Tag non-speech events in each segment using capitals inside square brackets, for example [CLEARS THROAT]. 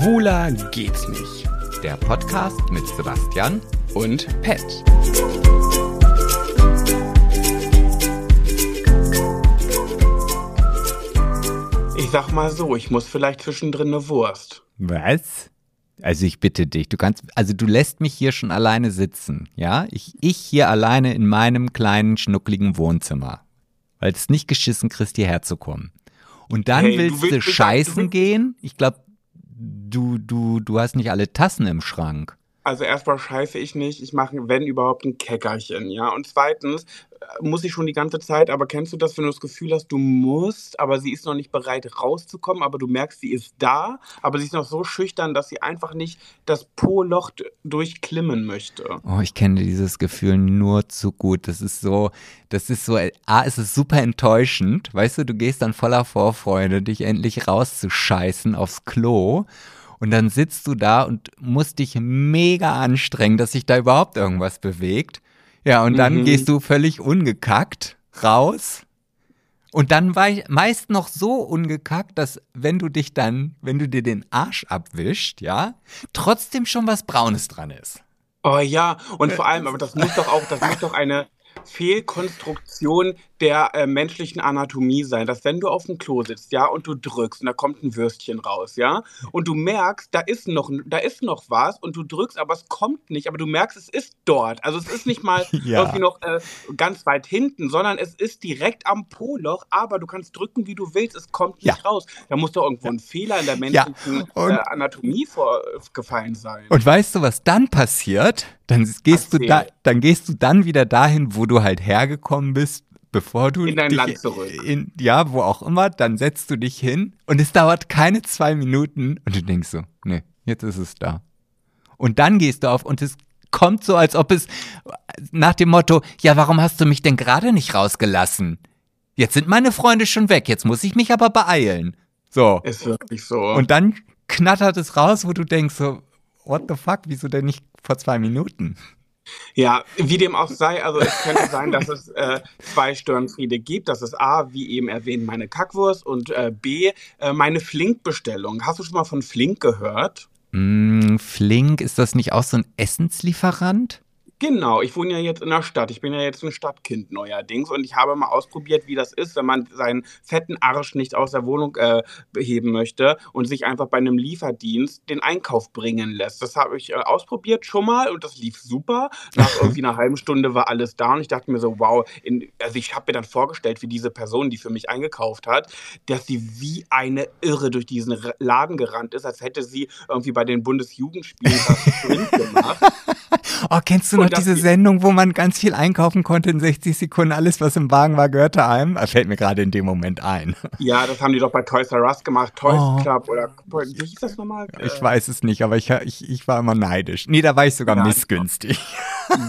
Schwuler geht's nicht. Der Podcast mit Sebastian Und Pet. Ich sag mal so, ich muss vielleicht zwischendrin eine Wurst. Was? Also ich bitte dich, du kannst, also du lässt mich hier schon alleine sitzen, ja? Ich, ich hier alleine in meinem kleinen, schnuckligen Wohnzimmer. Weil es nicht geschissen kriegst, hierher zu kommen. Und dann Hey, du willst du, willst sagen, scheißen du willst- gehen? Ich glaube, du, du, du hast nicht alle Tassen im Schrank. Also erstmal scheiße ich nicht, ich mache, wenn überhaupt, ein Keckerchen, ja. Und zweitens äh, muss ich schon die ganze Zeit, aber kennst du das, wenn du das Gefühl hast, du musst, aber sie ist noch nicht bereit rauszukommen, aber du merkst, sie ist da, aber sie ist noch so schüchtern, dass sie einfach nicht das Po-Loch durchklimmen möchte. Oh, ich kenne dieses Gefühl nur zu gut. Das ist so, das ist so, A, es ist super enttäuschend. Weißt du, du gehst dann voller Vorfreude, dich endlich rauszuscheißen aufs Klo. Und dann sitzt du da und musst dich mega anstrengen, dass sich da überhaupt irgendwas bewegt. Ja, und dann Mhm. gehst du völlig ungekackt raus. Und dann war ich meist noch so ungekackt, dass wenn du dich dann, wenn du dir den Arsch abwischt, ja, trotzdem schon was Braunes dran ist. Oh ja, und vor allem, aber das muss doch auch, das muss doch eine Fehlkonstruktion der äh, menschlichen Anatomie sein, dass wenn du auf dem Klo sitzt, ja, und du drückst und da kommt ein Würstchen raus, ja, und du merkst, da ist noch, da ist noch was und du drückst, aber es kommt nicht, aber du merkst, es ist dort. Also es ist nicht mal [LAUGHS] Ja. irgendwie noch äh, ganz weit hinten, sondern es ist direkt am Po-Loch, aber du kannst drücken, wie du willst, es kommt nicht Ja. raus. Da muss doch irgendwo ein Fehler in der Ja, menschlichen und- äh, Anatomie vorgefallen sein. Und weißt du, was dann passiert? Dann gehst du da, dann gehst du dann wieder dahin, wo du halt hergekommen bist, bevor du In dein dich Land zurück. In, ja, wo auch immer. Dann setzt du dich hin und es dauert keine zwei Minuten und du denkst so, nee, jetzt ist es da. Und dann gehst du auf und es kommt so, als ob es nach dem Motto, ja, warum hast du mich denn gerade nicht rausgelassen? Jetzt sind meine Freunde schon weg, jetzt muss ich mich aber beeilen. So. Ist wirklich so. Und dann knattert es raus, wo du denkst so, what the fuck, wieso denn nicht vor zwei Minuten? Ja, wie dem auch sei, also es könnte sein, dass es äh, zwei Störenfriede gibt. Das ist A, wie eben erwähnt, meine Kackwurst und äh, B, äh, meine Flink-Bestellung. Hast du schon mal von Flink gehört? Mm, Flink, ist das nicht auch so ein Essenslieferant? Genau, ich wohne ja jetzt in der Stadt. Ich bin ja jetzt ein Stadtkind neuerdings und ich habe mal ausprobiert, wie das ist, wenn man seinen fetten Arsch nicht aus der Wohnung äh, beheben möchte und sich einfach bei einem Lieferdienst den Einkauf bringen lässt. Das habe ich äh, ausprobiert schon mal und das lief super. Nach [LAUGHS] irgendwie einer halben Stunde war alles da und ich dachte mir so, wow, in, also ich habe mir dann vorgestellt, wie diese Person, die für mich eingekauft hat, dass sie wie eine Irre durch diesen Laden gerannt ist, als hätte sie irgendwie bei den Bundesjugendspielen das Sprint gemacht. [LAUGHS] [LAUGHS] Oh, kennst du noch diese Sendung, wo man ganz viel einkaufen konnte in 60 Sekunden? Alles, was im Wagen war, gehörte einem? Das fällt mir gerade in dem Moment ein. [LAUGHS] Ja, das haben die doch bei Toys R Us gemacht. Toys Oh. Club oder wie hieß das nochmal? Ich weiß es nicht, aber ich, ich, ich war immer neidisch. Nee, da war ich sogar Ja, missgünstig.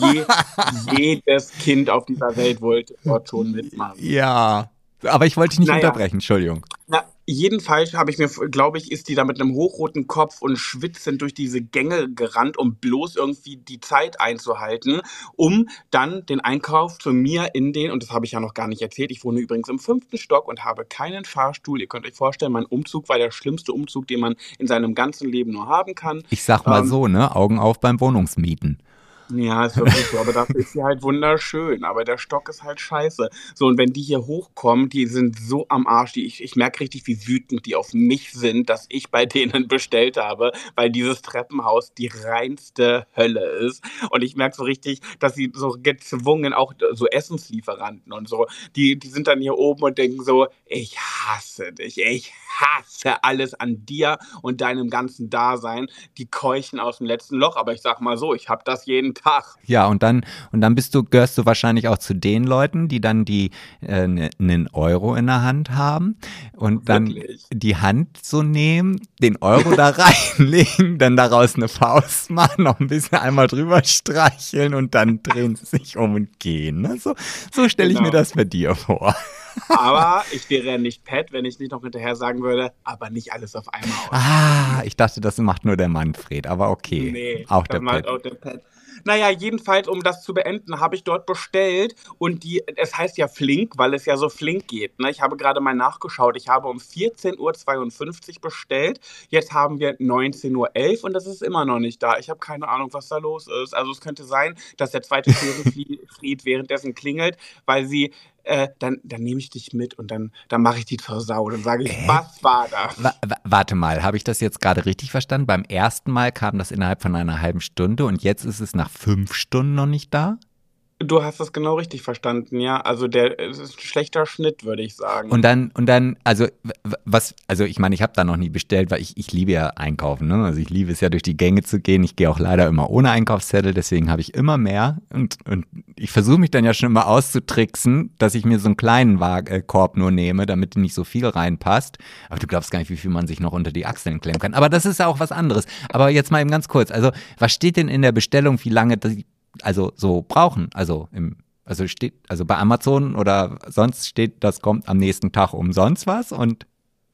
Je, [LAUGHS] jedes Kind auf dieser Welt wollte dort schon mitmachen. Ja. Aber ich wollte dich nicht Naja. unterbrechen, Entschuldigung. Na, jedenfalls habe ich mir, glaube ich, ist die da mit einem hochroten Kopf und schwitzend durch diese Gänge gerannt, um bloß irgendwie die Zeit einzuhalten, um dann den Einkauf zu mir in den, und das habe ich ja noch gar nicht erzählt, ich wohne übrigens im fünften Stock und habe keinen Fahrstuhl. Ihr könnt euch vorstellen, mein Umzug war der schlimmste Umzug, den man in seinem ganzen Leben nur haben kann. Ich sag mal Ähm, so, ne? Augen auf beim Wohnungsmieten. Ja, ist wirklich so, aber dafür ist sie halt wunderschön. Aber der Stock ist halt scheiße. So, und wenn die hier hochkommen, die sind so am Arsch. Die, ich, ich merke richtig, wie wütend die auf mich sind, dass ich bei denen [LAUGHS] bestellt habe, weil dieses Treppenhaus die reinste Hölle ist. Und ich merke so richtig, dass sie so gezwungen, auch so Essenslieferanten und so, die, die sind dann hier oben und denken so, ich hasse dich, ich hasse alles an dir und deinem ganzen Dasein. Die keuchen aus dem letzten Loch. Aber ich sag mal so, ich habe das jeden Tag. Ja, und dann, und dann bist du, gehörst du wahrscheinlich auch zu den Leuten, die dann die äh, ne- einen Euro in der Hand haben und dann Wirklich? die Hand so nehmen, den Euro da [LAUGHS] reinlegen, dann daraus eine Faust machen, noch ein bisschen einmal drüber streicheln und dann drehen sie sich um und gehen. Ne? So, so stelle ich Genau. mir das bei dir vor. Aber [LAUGHS] ich wäre ja nicht Pat, wenn ich nicht noch hinterher sagen würde, aber nicht alles auf einmal. Ah, ich dachte, das macht nur der Manfred, aber okay. Nee, auch der macht Pet. auch der Pat. Naja, jedenfalls, um das zu beenden, habe ich dort bestellt und die, es heißt ja flink, weil es ja so flink geht. Ne? Ich habe gerade mal nachgeschaut. Ich habe um 14.52 Uhr bestellt. Jetzt haben wir 19.11 Uhr und das ist immer noch nicht da. Ich habe keine Ahnung, was da los ist. Also es könnte sein, dass der zweite [LAUGHS] Störenfried währenddessen klingelt, weil sie äh, dann, dann nehme ich dich mit und dann, dann mache ich die zur Sau. Dann sage ich, äh? was war das? Wa warte mal, habe ich das jetzt gerade richtig verstanden? Beim ersten Mal kam das innerhalb von einer halben Stunde und jetzt ist es nach fünf Stunden noch nicht da? Du hast das genau richtig verstanden, ja. Also der ist ein schlechter Schnitt, würde ich sagen. Und dann, und dann, also was, also ich meine, ich habe da noch nie bestellt, weil ich, ich liebe ja einkaufen, ne? Also ich liebe es ja durch die Gänge zu gehen. Ich gehe auch leider immer ohne Einkaufszettel, deswegen habe ich immer mehr. Und, und ich versuche mich dann ja schon immer auszutricksen, dass ich mir so einen kleinen äh, Korb nur nehme, damit nicht so viel reinpasst. Aber du glaubst gar nicht, wie viel man sich noch unter die Achseln klemmen kann. Aber das ist ja auch was anderes. Aber jetzt mal eben ganz kurz. Also, was steht denn in der Bestellung, wie lange die also so brauchen. Also im, also steht, also bei Amazon oder sonst steht, das kommt am nächsten Tag umsonst was und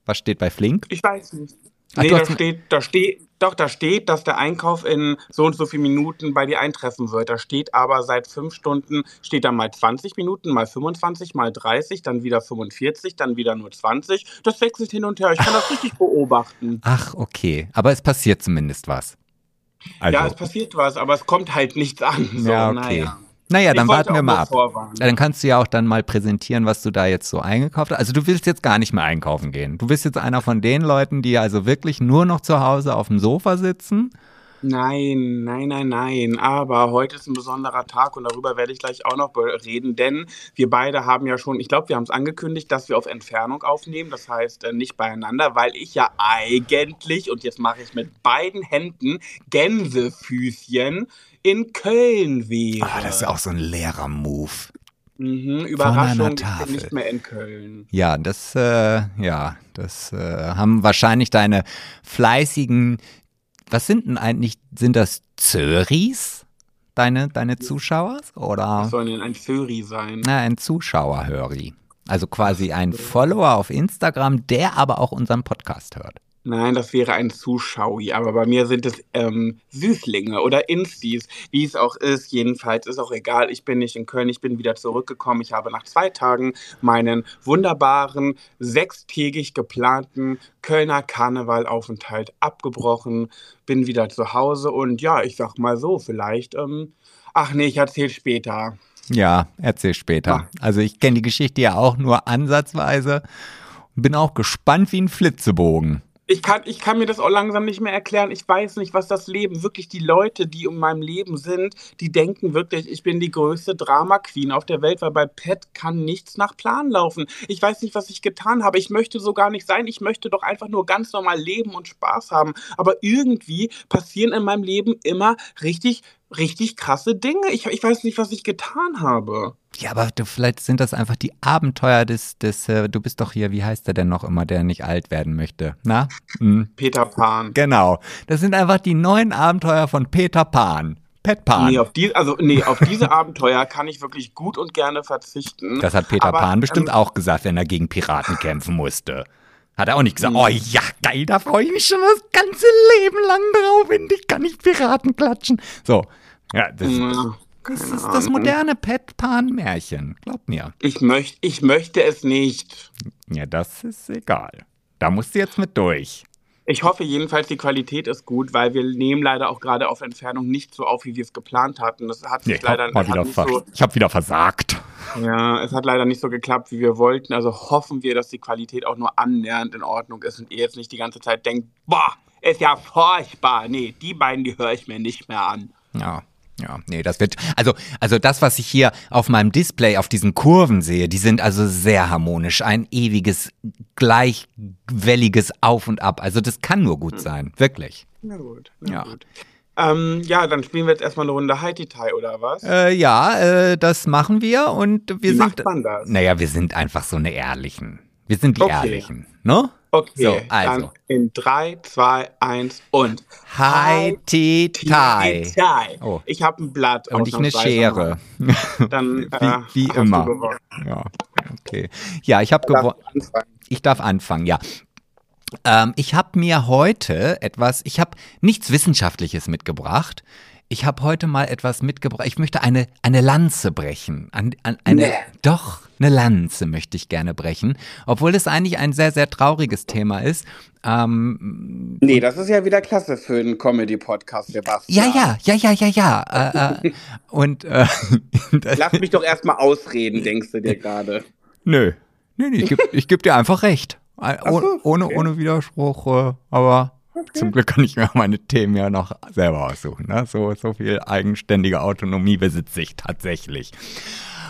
was steht bei Flink? Ich weiß nicht. Ach, nee, da steht, da steht, doch, da steht, dass der Einkauf in so und so viele Minuten bei dir eintreffen wird. Da steht aber seit fünf Stunden, steht da mal 20 Minuten, mal 25, mal 30, dann wieder 45, dann wieder nur 20. Das wechselt hin und her. Ich kann das richtig [LAUGHS] beobachten. Ach, okay. Aber es passiert zumindest was. Also. Ja, es passiert was, aber es kommt halt nichts an. So, ja, okay. Naja. Naja, dann warten wir mal ab. Vorwarnen. Dann kannst du ja auch dann mal präsentieren, was du da jetzt so eingekauft hast. Also du willst jetzt gar nicht mehr einkaufen gehen. Du bist jetzt einer von den Leuten, die also wirklich nur noch zu Hause auf dem Sofa sitzen Nein, nein, nein, nein. Aber heute ist ein besonderer Tag und darüber werde ich gleich auch noch reden, denn wir beide haben ja schon, ich glaube, wir haben es angekündigt, dass wir auf Entfernung aufnehmen, das heißt äh, nicht beieinander, weil ich ja eigentlich, und jetzt mache ich mit beiden Händen Gänsefüßchen in Köln wäre. Ah, das ist auch so ein leerer Move. Mhm, Überraschung, ich bin nicht mehr in Köln. Ja, das, äh, ja, das äh, haben wahrscheinlich deine fleißigen was sind denn eigentlich, sind das Zöris? Deine, deine Zuschauer? Oder? Was soll denn ein Zöri sein? Na, ein Zuschauerhöri. Also quasi ein Follower auf Instagram, der aber auch unseren Podcast hört. Nein, das wäre ein Zuschaui, aber bei mir sind es ähm, Süßlinge oder Instis, wie es auch ist. Jedenfalls ist auch egal, ich bin nicht in Köln, ich bin wieder zurückgekommen. Ich habe nach zwei Tagen meinen wunderbaren, sechstägig geplanten Kölner Karnevalaufenthalt abgebrochen, bin wieder zu Hause und ja, ich sag mal so, vielleicht, ähm, ach nee, ich erzähl später. Ja, erzähl später. Ah. Also ich kenne die Geschichte ja auch nur ansatzweise bin auch gespannt wie ein Flitzebogen ich kann, ich kann mir das auch langsam nicht mehr erklären. Ich weiß nicht, was das Leben, wirklich die Leute, die in meinem Leben sind, die denken wirklich, ich bin die größte Drama-Queen auf der Welt, weil bei Pet kann nichts nach Plan laufen. Ich weiß nicht, was ich getan habe. Ich möchte so gar nicht sein. Ich möchte doch einfach nur ganz normal leben und Spaß haben. Aber irgendwie passieren in meinem Leben immer richtig richtig krasse Dinge. Ich, ich weiß nicht, was ich getan habe. Ja, aber du, vielleicht sind das einfach die Abenteuer des, des äh, du bist doch hier, wie heißt der denn noch immer, der nicht alt werden möchte? Na? Hm. Peter Pan. Genau. Das sind einfach die neuen Abenteuer von Peter Pan. Pet Pan. Nee, auf, die, also, nee, auf diese [LAUGHS] Abenteuer kann ich wirklich gut und gerne verzichten. Das hat Peter aber, Pan bestimmt ähm, auch gesagt, wenn er gegen Piraten kämpfen musste. Hat er auch nicht gesagt, hm. oh ja, geil, da freue ich mich schon das ganze Leben lang drauf, endlich kann ich Piraten klatschen. So, ja, das, ja, das ist Ahnung. das moderne Pet-Pan-Märchen, glaub mir. Ich, möcht, ich möchte es nicht. Ja, das ist egal. Da musst du jetzt mit durch. Ich hoffe jedenfalls, die Qualität ist gut, weil wir nehmen leider auch gerade auf Entfernung nicht so auf, wie wir es geplant hatten. Das hat sich nee, leider hab wieder so, Ich habe wieder versagt. Ja, es hat leider nicht so geklappt, wie wir wollten. Also hoffen wir, dass die Qualität auch nur annähernd in Ordnung ist und ihr jetzt nicht die ganze Zeit denkt, boah, ist ja furchtbar. Nee, die beiden, die höre ich mir nicht mehr an. Ja, ja, nee, das wird, also, also das, was ich hier auf meinem Display auf diesen Kurven sehe, die sind also sehr harmonisch. Ein ewiges, gleichwelliges Auf und Ab. Also das kann nur gut hm. sein, wirklich. Na gut, na ja. gut. Ähm, ja, dann spielen wir jetzt erstmal eine Runde Haiti-Tai, oder was? Äh, ja, äh, das machen wir und wir Wie sind. Macht man das? Naja, wir sind einfach so eine Ehrlichen. Wir sind die okay. Ehrlichen, ne? Okay, so, also. dann in 3, 2, 1 und Haiti Tai. Oh. Ich habe ein Blatt. Und ich eine Schere. [LAUGHS] Dann, wie, äh, wie immer. Ja, okay. Ja, ich habe gewonnen. Ich darf anfangen, ja. Ähm, ich habe mir heute etwas, ich habe nichts Wissenschaftliches mitgebracht. ich habe heute mal etwas mitgebracht. Ich möchte eine, eine Lanze brechen. An, an, eine, Nee. Doch, eine Lanze möchte ich gerne brechen. Obwohl es eigentlich ein sehr, sehr trauriges Thema ist. Ähm, Nee, das ist ja wieder klasse für einen Comedy-Podcast, ja, Sebastian. ja, ja, ja, ja, ja. Äh, äh, [LAUGHS] und äh, [LAUGHS] Lass mich doch erstmal ausreden, denkst du dir gerade. nö. Nee, nee, ich gebe geb dir einfach recht. Ach so, ohne, okay. ohne Widerspruch, äh, aber zum Glück kann ich mir meine Themen ja noch selber aussuchen. Ne? So, so viel eigenständige Autonomie besitze ich tatsächlich.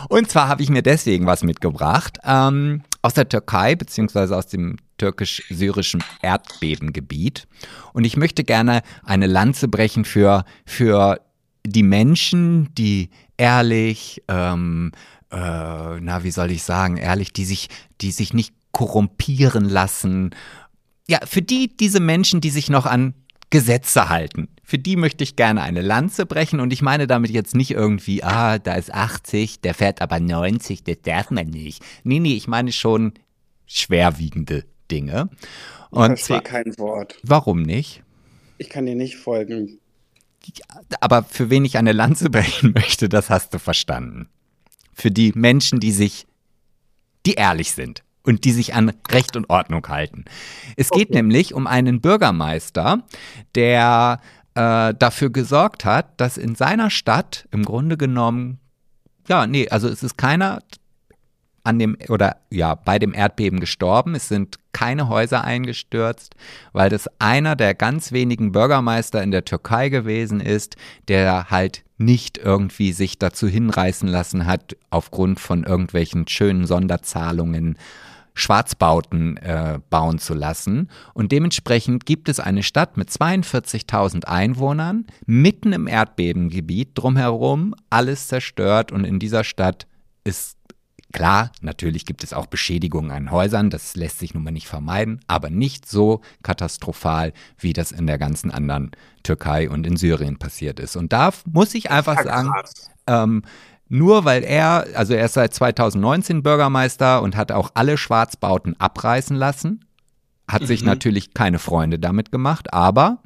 Und zwar habe ich mir deswegen was mitgebracht ähm, aus der Türkei beziehungsweise aus dem türkisch-syrischen Erdbebengebiet. Und ich möchte gerne eine Lanze brechen für, für die Menschen, die ehrlich, ähm, äh, na, wie soll ich sagen, ehrlich, die sich, die sich nicht korrumpieren lassen. Ja, für die, diese Menschen, die sich noch an Gesetze halten. Für die möchte ich gerne eine Lanze brechen und ich meine damit jetzt nicht irgendwie, ah, da ist 80, der fährt aber 90, das darf man nicht. Nee, nee, ich meine schon schwerwiegende Dinge. Ich Und verstehe zwar, kein Wort. warum nicht? Ich kann dir nicht folgen. Aber für wen ich eine Lanze [LAUGHS] brechen möchte, das hast du verstanden. Für die Menschen, die sich, die ehrlich sind und die sich an Recht und Ordnung halten. Es geht Okay. nämlich um einen Bürgermeister, der äh, dafür gesorgt hat, dass in seiner Stadt im Grunde genommen, ja, nee, also es ist keiner an dem oder ja bei dem Erdbeben gestorben. Es sind keine Häuser eingestürzt, weil das einer der ganz wenigen Bürgermeister in der Türkei gewesen ist, der halt nicht irgendwie sich dazu hinreißen lassen hat, aufgrund von irgendwelchen schönen Sonderzahlungen Schwarzbauten äh, bauen zu lassen. Und dementsprechend gibt es eine Stadt mit 42.000 Einwohnern, mitten im Erdbebengebiet, drumherum alles zerstört. Und in dieser Stadt ist Klar, natürlich gibt es auch Beschädigungen an Häusern, das lässt sich nun mal nicht vermeiden, aber nicht so katastrophal, wie das in der ganzen anderen Türkei und in Syrien passiert ist. Und da muss ich einfach sagen, ähm, nur weil er, also er ist seit 2019 Bürgermeister und hat auch alle Schwarzbauten abreißen lassen, hat sich Mhm. natürlich keine Freunde damit gemacht, aber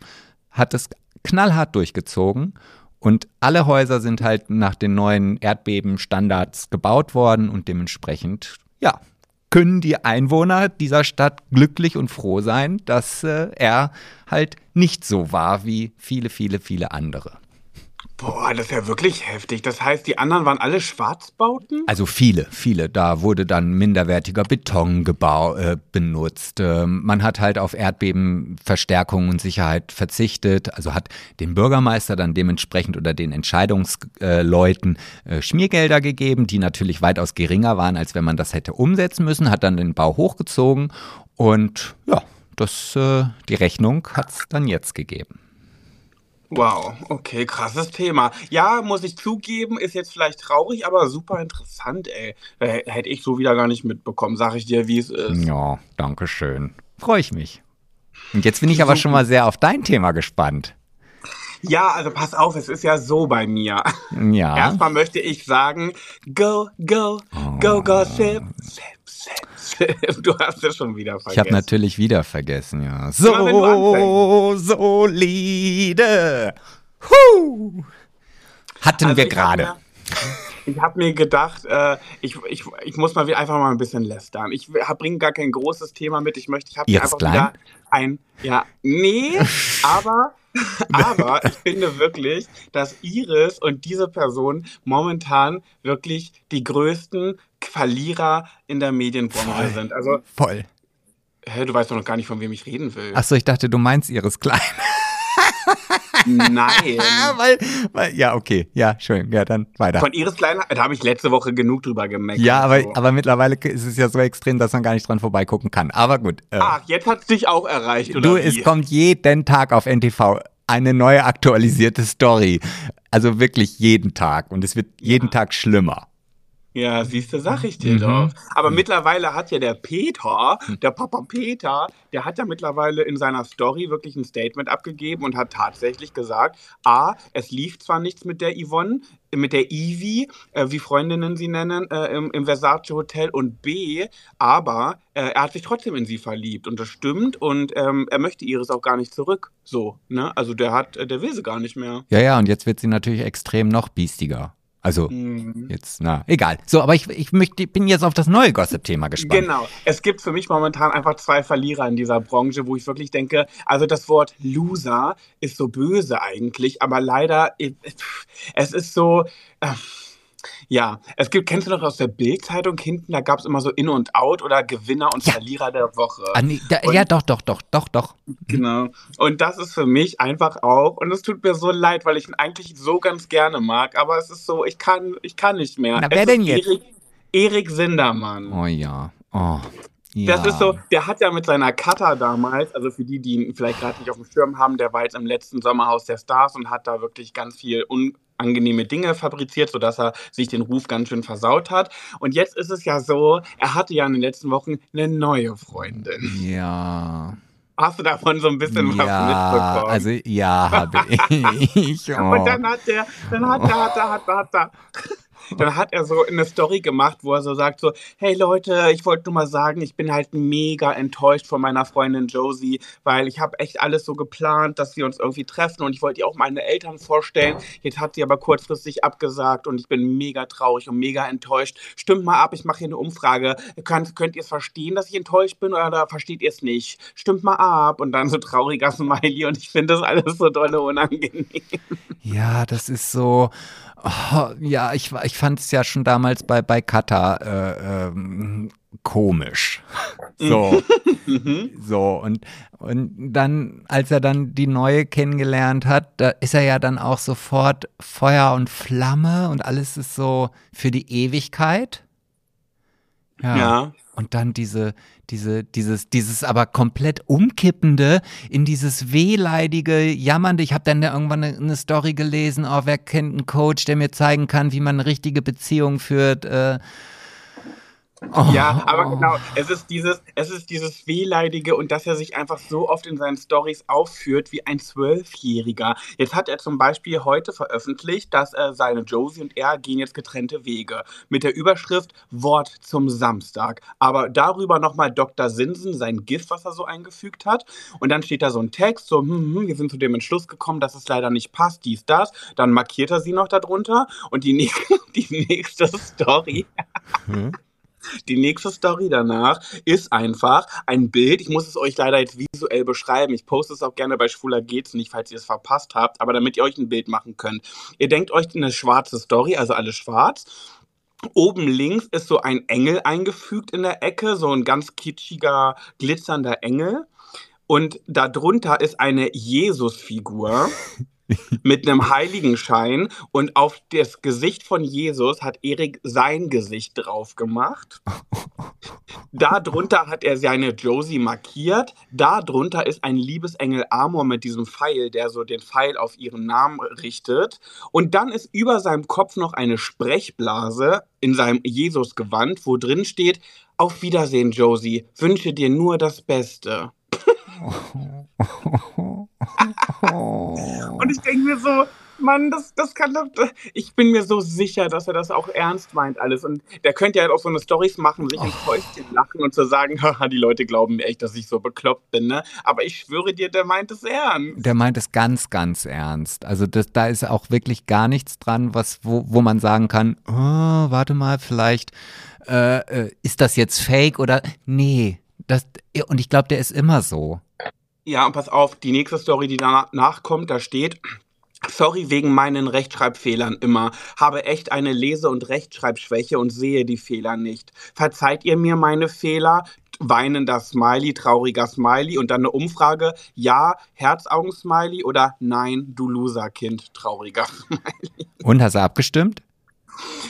hat es knallhart durchgezogen und alle Häuser sind halt nach den neuen Erdbebenstandards gebaut worden und dementsprechend, ja, können die Einwohner dieser Stadt glücklich und froh sein, dass äh, er halt nicht so war wie viele, viele, viele andere. Boah, das ist ja wirklich heftig. Das heißt, die anderen waren alle Schwarzbauten? Also viele, viele. Da wurde dann minderwertiger Beton äh, benutzt. Ähm, man hat halt auf Erdbebenverstärkung und Sicherheit verzichtet. Also hat dem Bürgermeister dann dementsprechend oder den Entscheidungsleuten äh, Schmiergelder gegeben, die natürlich weitaus geringer waren, als wenn man das hätte umsetzen müssen. Hat dann den Bau hochgezogen und ja, das, äh, die Rechnung hat es dann jetzt gegeben. Wow, okay, krasses Thema. Ja, muss ich zugeben, ist jetzt vielleicht traurig, aber super interessant, ey. Äh, hätte ich so wieder gar nicht mitbekommen, sag ich dir, wie es ist. Ja, danke schön. Freue ich mich. Und jetzt bin ich aber schon mal sehr auf dein Thema gespannt. Ja, also pass auf, es ist ja so bei mir. Ja. Erstmal möchte ich sagen, go, go, go, go, sip, sip, sip, sip. [LAUGHS] Du hast es schon wieder vergessen. Ich habe natürlich wieder vergessen, ja. So solide. Huh. Hatten Also wir gerade. Ich habe mir gedacht, äh, ich, ich, ich muss mal einfach mal ein bisschen lästern. Ich bringe gar kein großes Thema mit. Ich möchte, ich habe einfach Klein? wieder ein, ja, nee, [LAUGHS] aber, aber ich finde wirklich, dass Iris und diese Person momentan wirklich die größten Verlierer in der Medienbranche sind. Also, Voll. hä, du weißt doch noch gar nicht, von wem ich reden will. Achso, ich dachte, du meinst Iris Klein. Nein. [LAUGHS] weil, weil, ja, okay. Ja, schön. Ja, dann weiter. Von Iris Klein, da habe ich letzte Woche genug drüber gemeckert. Ja, aber, So. aber mittlerweile ist es ja so extrem, dass man gar nicht dran vorbeigucken kann. Aber gut. Äh, Ach, jetzt hat's dich auch erreicht, oder du, wie? es kommt jeden Tag auf NTV eine neue aktualisierte Story. Also wirklich jeden Tag. Und es wird jeden Tag schlimmer. Ja, siehst du, sag ich dir Mhm. doch. Aber mittlerweile hat ja der Peter, der Papa Peter, der hat ja mittlerweile in seiner Story wirklich ein Statement abgegeben und hat tatsächlich gesagt, A, es lief zwar nichts mit der Yvonne, mit der Ivy, äh, wie Freundinnen sie nennen, äh, im, im Versace Hotel und B, aber äh, er hat sich trotzdem in sie verliebt und das stimmt und ähm, er möchte Iris auch gar nicht zurück. So, ne? Also der hat, äh, der will sie gar nicht mehr. Ja, ja, und jetzt wird sie natürlich extrem noch biestiger. Also, Mhm. jetzt, na, egal. So, aber ich, ich möchte, bin jetzt auf das neue Gossip-Thema gespannt. Genau. Es gibt für mich momentan einfach zwei Verlierer in dieser Branche, wo ich wirklich denke, also das Wort Loser ist so böse eigentlich, aber leider, es ist so, äh, ja, es gibt, kennst du noch aus der Bild-Zeitung hinten, da gab es immer so In und Out oder Gewinner und Ja. Verlierer der Woche. Ah, nee, da, Und- ja, doch, doch, doch, doch, doch. Genau. Und das ist für mich einfach auch, und es tut mir so leid, weil ich ihn eigentlich so ganz gerne mag, aber es ist so, ich kann, ich kann nicht mehr. Na, Es wer ist denn jetzt? Erik, Erik Sindermann. Oh ja. Oh. Ja. Das ist so, der hat ja mit seiner Cutter damals, also für die, die ihn vielleicht gerade nicht auf dem Schirm haben, der war jetzt im letzten Sommerhaus der Stars und hat da wirklich ganz viel unangenehme Dinge fabriziert, sodass er sich den Ruf ganz schön versaut hat. Und jetzt ist es ja so, er hatte ja in den letzten Wochen eine neue Freundin. Ja. Hast du davon so ein bisschen was Ja, mitbekommen? also ja, habe [LAUGHS] ich. Oh. Und dann hat der, dann hat er, hat er, hat er, hat er, dann hat er so eine Story gemacht, wo er so sagt so, hey Leute, ich wollte nur mal sagen, ich bin halt mega enttäuscht von meiner Freundin Josie, weil ich habe echt alles so geplant, dass wir uns irgendwie treffen und ich wollte ihr auch meine Eltern vorstellen. Jetzt hat sie aber kurzfristig abgesagt und ich bin mega traurig und mega enttäuscht. Stimmt mal ab, ich mache hier eine Umfrage. Könnt, könnt ihr es verstehen, dass ich enttäuscht bin oder versteht ihr es nicht? Stimmt mal ab und dann so trauriger Smiley und ich finde das alles so dolle unangenehm. Ja, das ist so. Oh, ja, ich, ich fand es ja schon damals bei, bei Kata äh, ähm, komisch. So, Mhm. so. Und, und dann, als er dann die neue kennengelernt hat, da ist er ja dann auch sofort Feuer und Flamme und alles ist so für die Ewigkeit. Ja. Und dann diese, diese, dieses, dieses aber komplett umkippende in dieses wehleidige, jammernde. Ich habe dann da irgendwann eine, eine Story gelesen, oh, wer kennt einen Coach, der mir zeigen kann, wie man eine richtige Beziehung führt. Äh, oh, Ja, aber genau, es ist dieses, es ist dieses Wehleidige und dass er sich einfach so oft in seinen Stories aufführt wie ein Zwölfjähriger. Jetzt hat er zum Beispiel heute veröffentlicht, dass äh, seine Josie und er gehen jetzt getrennte Wege. Mit der Überschrift Wort zum Samstag. Aber darüber nochmal Dr. Sinsen, sein Gift, was er so eingefügt hat. Und dann steht da so ein Text, so, hm, hm, wir sind zu dem Entschluss gekommen, dass es leider nicht passt, dies, das. Dann markiert er sie noch darunter und die [LAUGHS] nächste, die nächste Story Hm? Die nächste Story danach ist einfach ein Bild. Ich muss es euch leider jetzt visuell beschreiben. Ich poste es auch gerne bei Schwuler geht's nicht, falls ihr es verpasst habt, aber damit ihr euch ein Bild machen könnt. Ihr denkt euch eine schwarze Story, also alles schwarz. Oben links ist so ein Engel eingefügt in der Ecke, so ein ganz kitschiger, glitzernder Engel. Und darunter ist eine Jesus-Figur [LAUGHS] [LAUGHS] mit einem Heiligenschein und auf das Gesicht von Jesus hat Erik sein Gesicht drauf gemacht. Darunter hat er seine Josie markiert. Darunter ist ein Liebesengel Amor mit diesem Pfeil, der so den Pfeil auf ihren Namen richtet. Und dann ist über seinem Kopf noch eine Sprechblase in seinem Jesus-Gewand, wo drin steht: Auf Wiedersehen, Josie. Wünsche dir nur das Beste. Und ich denke mir so, Mann, das, das kann doch. Ich bin mir so sicher, dass er das auch ernst meint, alles. Und der könnte ja halt auch so eine Storys machen, sich ins Fäustchen lachen und zu sagen, [LAUGHS] haha, die Leute glauben mir echt, dass ich so bekloppt bin, ne? Aber ich schwöre dir, der meint es ernst. Der meint es ganz, ganz ernst. Also das, da ist auch wirklich gar nichts dran, was, wo, wo man sagen kann, oh, warte mal, vielleicht äh, äh, ist das jetzt fake oder nee. Das, und ich glaube, der ist immer so. Ja, und pass auf, die nächste Story, die danach kommt, da steht. Sorry wegen meinen Rechtschreibfehlern immer. Habe echt eine Lese- und Rechtschreibschwäche und sehe die Fehler nicht. Verzeiht ihr mir meine Fehler? Weinender Smiley, trauriger Smiley und dann eine Umfrage. Ja, Herzaugen-Smiley oder nein, du Loser-Kind, trauriger [LAUGHS] Smiley. Und hast du abgestimmt?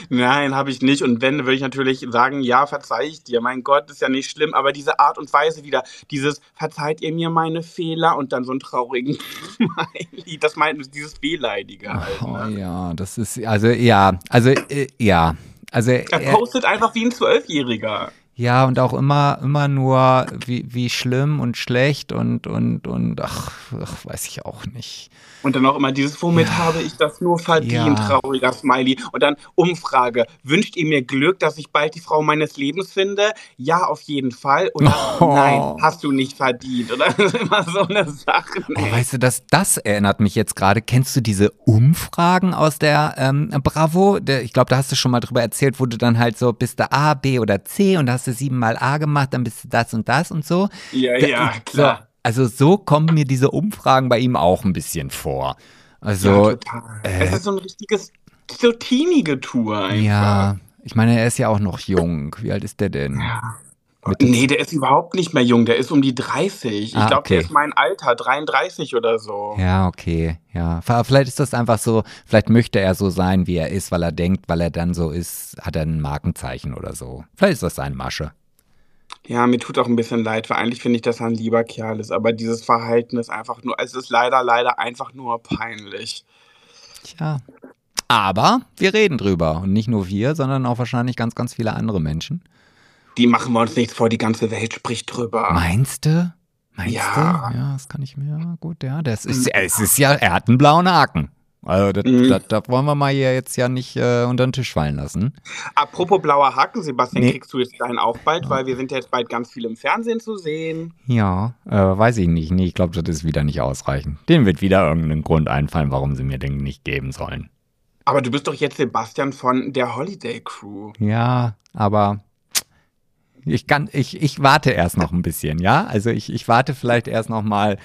Nein, habe ich nicht. Und wenn, würde ich natürlich sagen, ja, verzeih ich dir. Mein Gott, ist ja nicht schlimm. Aber diese Art und Weise wieder, dieses verzeiht ihr mir meine Fehler und dann so einen traurigen Smiley, das meint dieses Wehleidige halt. Oh Ne? ja, das ist, also ja, also äh, ja. Also Er er, postet einfach wie ein Zwölfjähriger. Ja, und auch immer, immer nur, wie, wie schlimm und schlecht und, und, und, ach, ach, weiß ich auch nicht. Und dann auch immer dieses, womit Ja. habe ich das nur verdient, Ja. trauriger Smiley. Und dann Umfrage, wünscht ihr mir Glück, dass ich bald die Frau meines Lebens finde? Ja, auf jeden Fall. Oder [LAUGHS] Oh. nein, hast du nicht verdient. Oder [LAUGHS] das ist immer so eine Sache. Oh, weißt du, das, das erinnert mich jetzt gerade. Kennst du diese Umfragen aus der ähm, Bravo? Der, ich glaube, da hast du schon mal drüber erzählt, wo du dann halt so bist du A, B oder C und da hast du siebenmal A gemacht, dann bist du das und das und so. Ja, Da- ja, so, klar. also so kommen mir diese Umfragen bei ihm auch ein bisschen vor. ja, Also, total. äh, es ist so ein richtiges, so Teenie-Getue einfach. ja, ich meine, er ist ja auch noch jung. Wie alt ist der denn? Ja. Mitte- Nee, der ist überhaupt nicht mehr jung, der ist um die 30. Ich Ah, glaube, der okay. ist mein Alter, 33 oder so. Ja, okay, ja. Vielleicht ist das einfach so, vielleicht möchte er so sein, wie er ist, weil er denkt, weil er dann so ist, hat er ein Markenzeichen oder so. Vielleicht ist das seine Masche. Ja, mir tut auch ein bisschen leid, weil eigentlich finde ich, dass er ein lieber Kerl ist. Aber dieses Verhalten ist einfach nur, es ist leider, leider einfach nur peinlich. Tja. Aber wir reden drüber. Und nicht nur wir, sondern auch wahrscheinlich ganz, ganz viele andere Menschen. Die machen wir uns nichts vor, die ganze Welt spricht drüber. Meinst du? Meinst Ja. du? Ja, das kann ich mir, ja, gut, ja. Das ist, es ist ja, er hat einen blauen Haken. Also, das, Mhm. das, das wollen wir mal hier jetzt ja nicht äh, unter den Tisch fallen lassen. Apropos blauer Haken, Sebastian, Nee. kriegst du jetzt deinen auch bald, weil wir sind ja jetzt bald ganz viel im Fernsehen zu sehen. Ja, äh, weiß ich nicht. Nee, ich glaube, das ist wieder nicht ausreichend. Dem wird wieder irgendein Grund einfallen, warum sie mir den nicht geben sollen. Aber du bist doch jetzt Sebastian von der Holiday Crew. Ja, aber ich kann, ich, ich warte erst noch ein bisschen, ja? Also ich, ich warte vielleicht erst noch mal,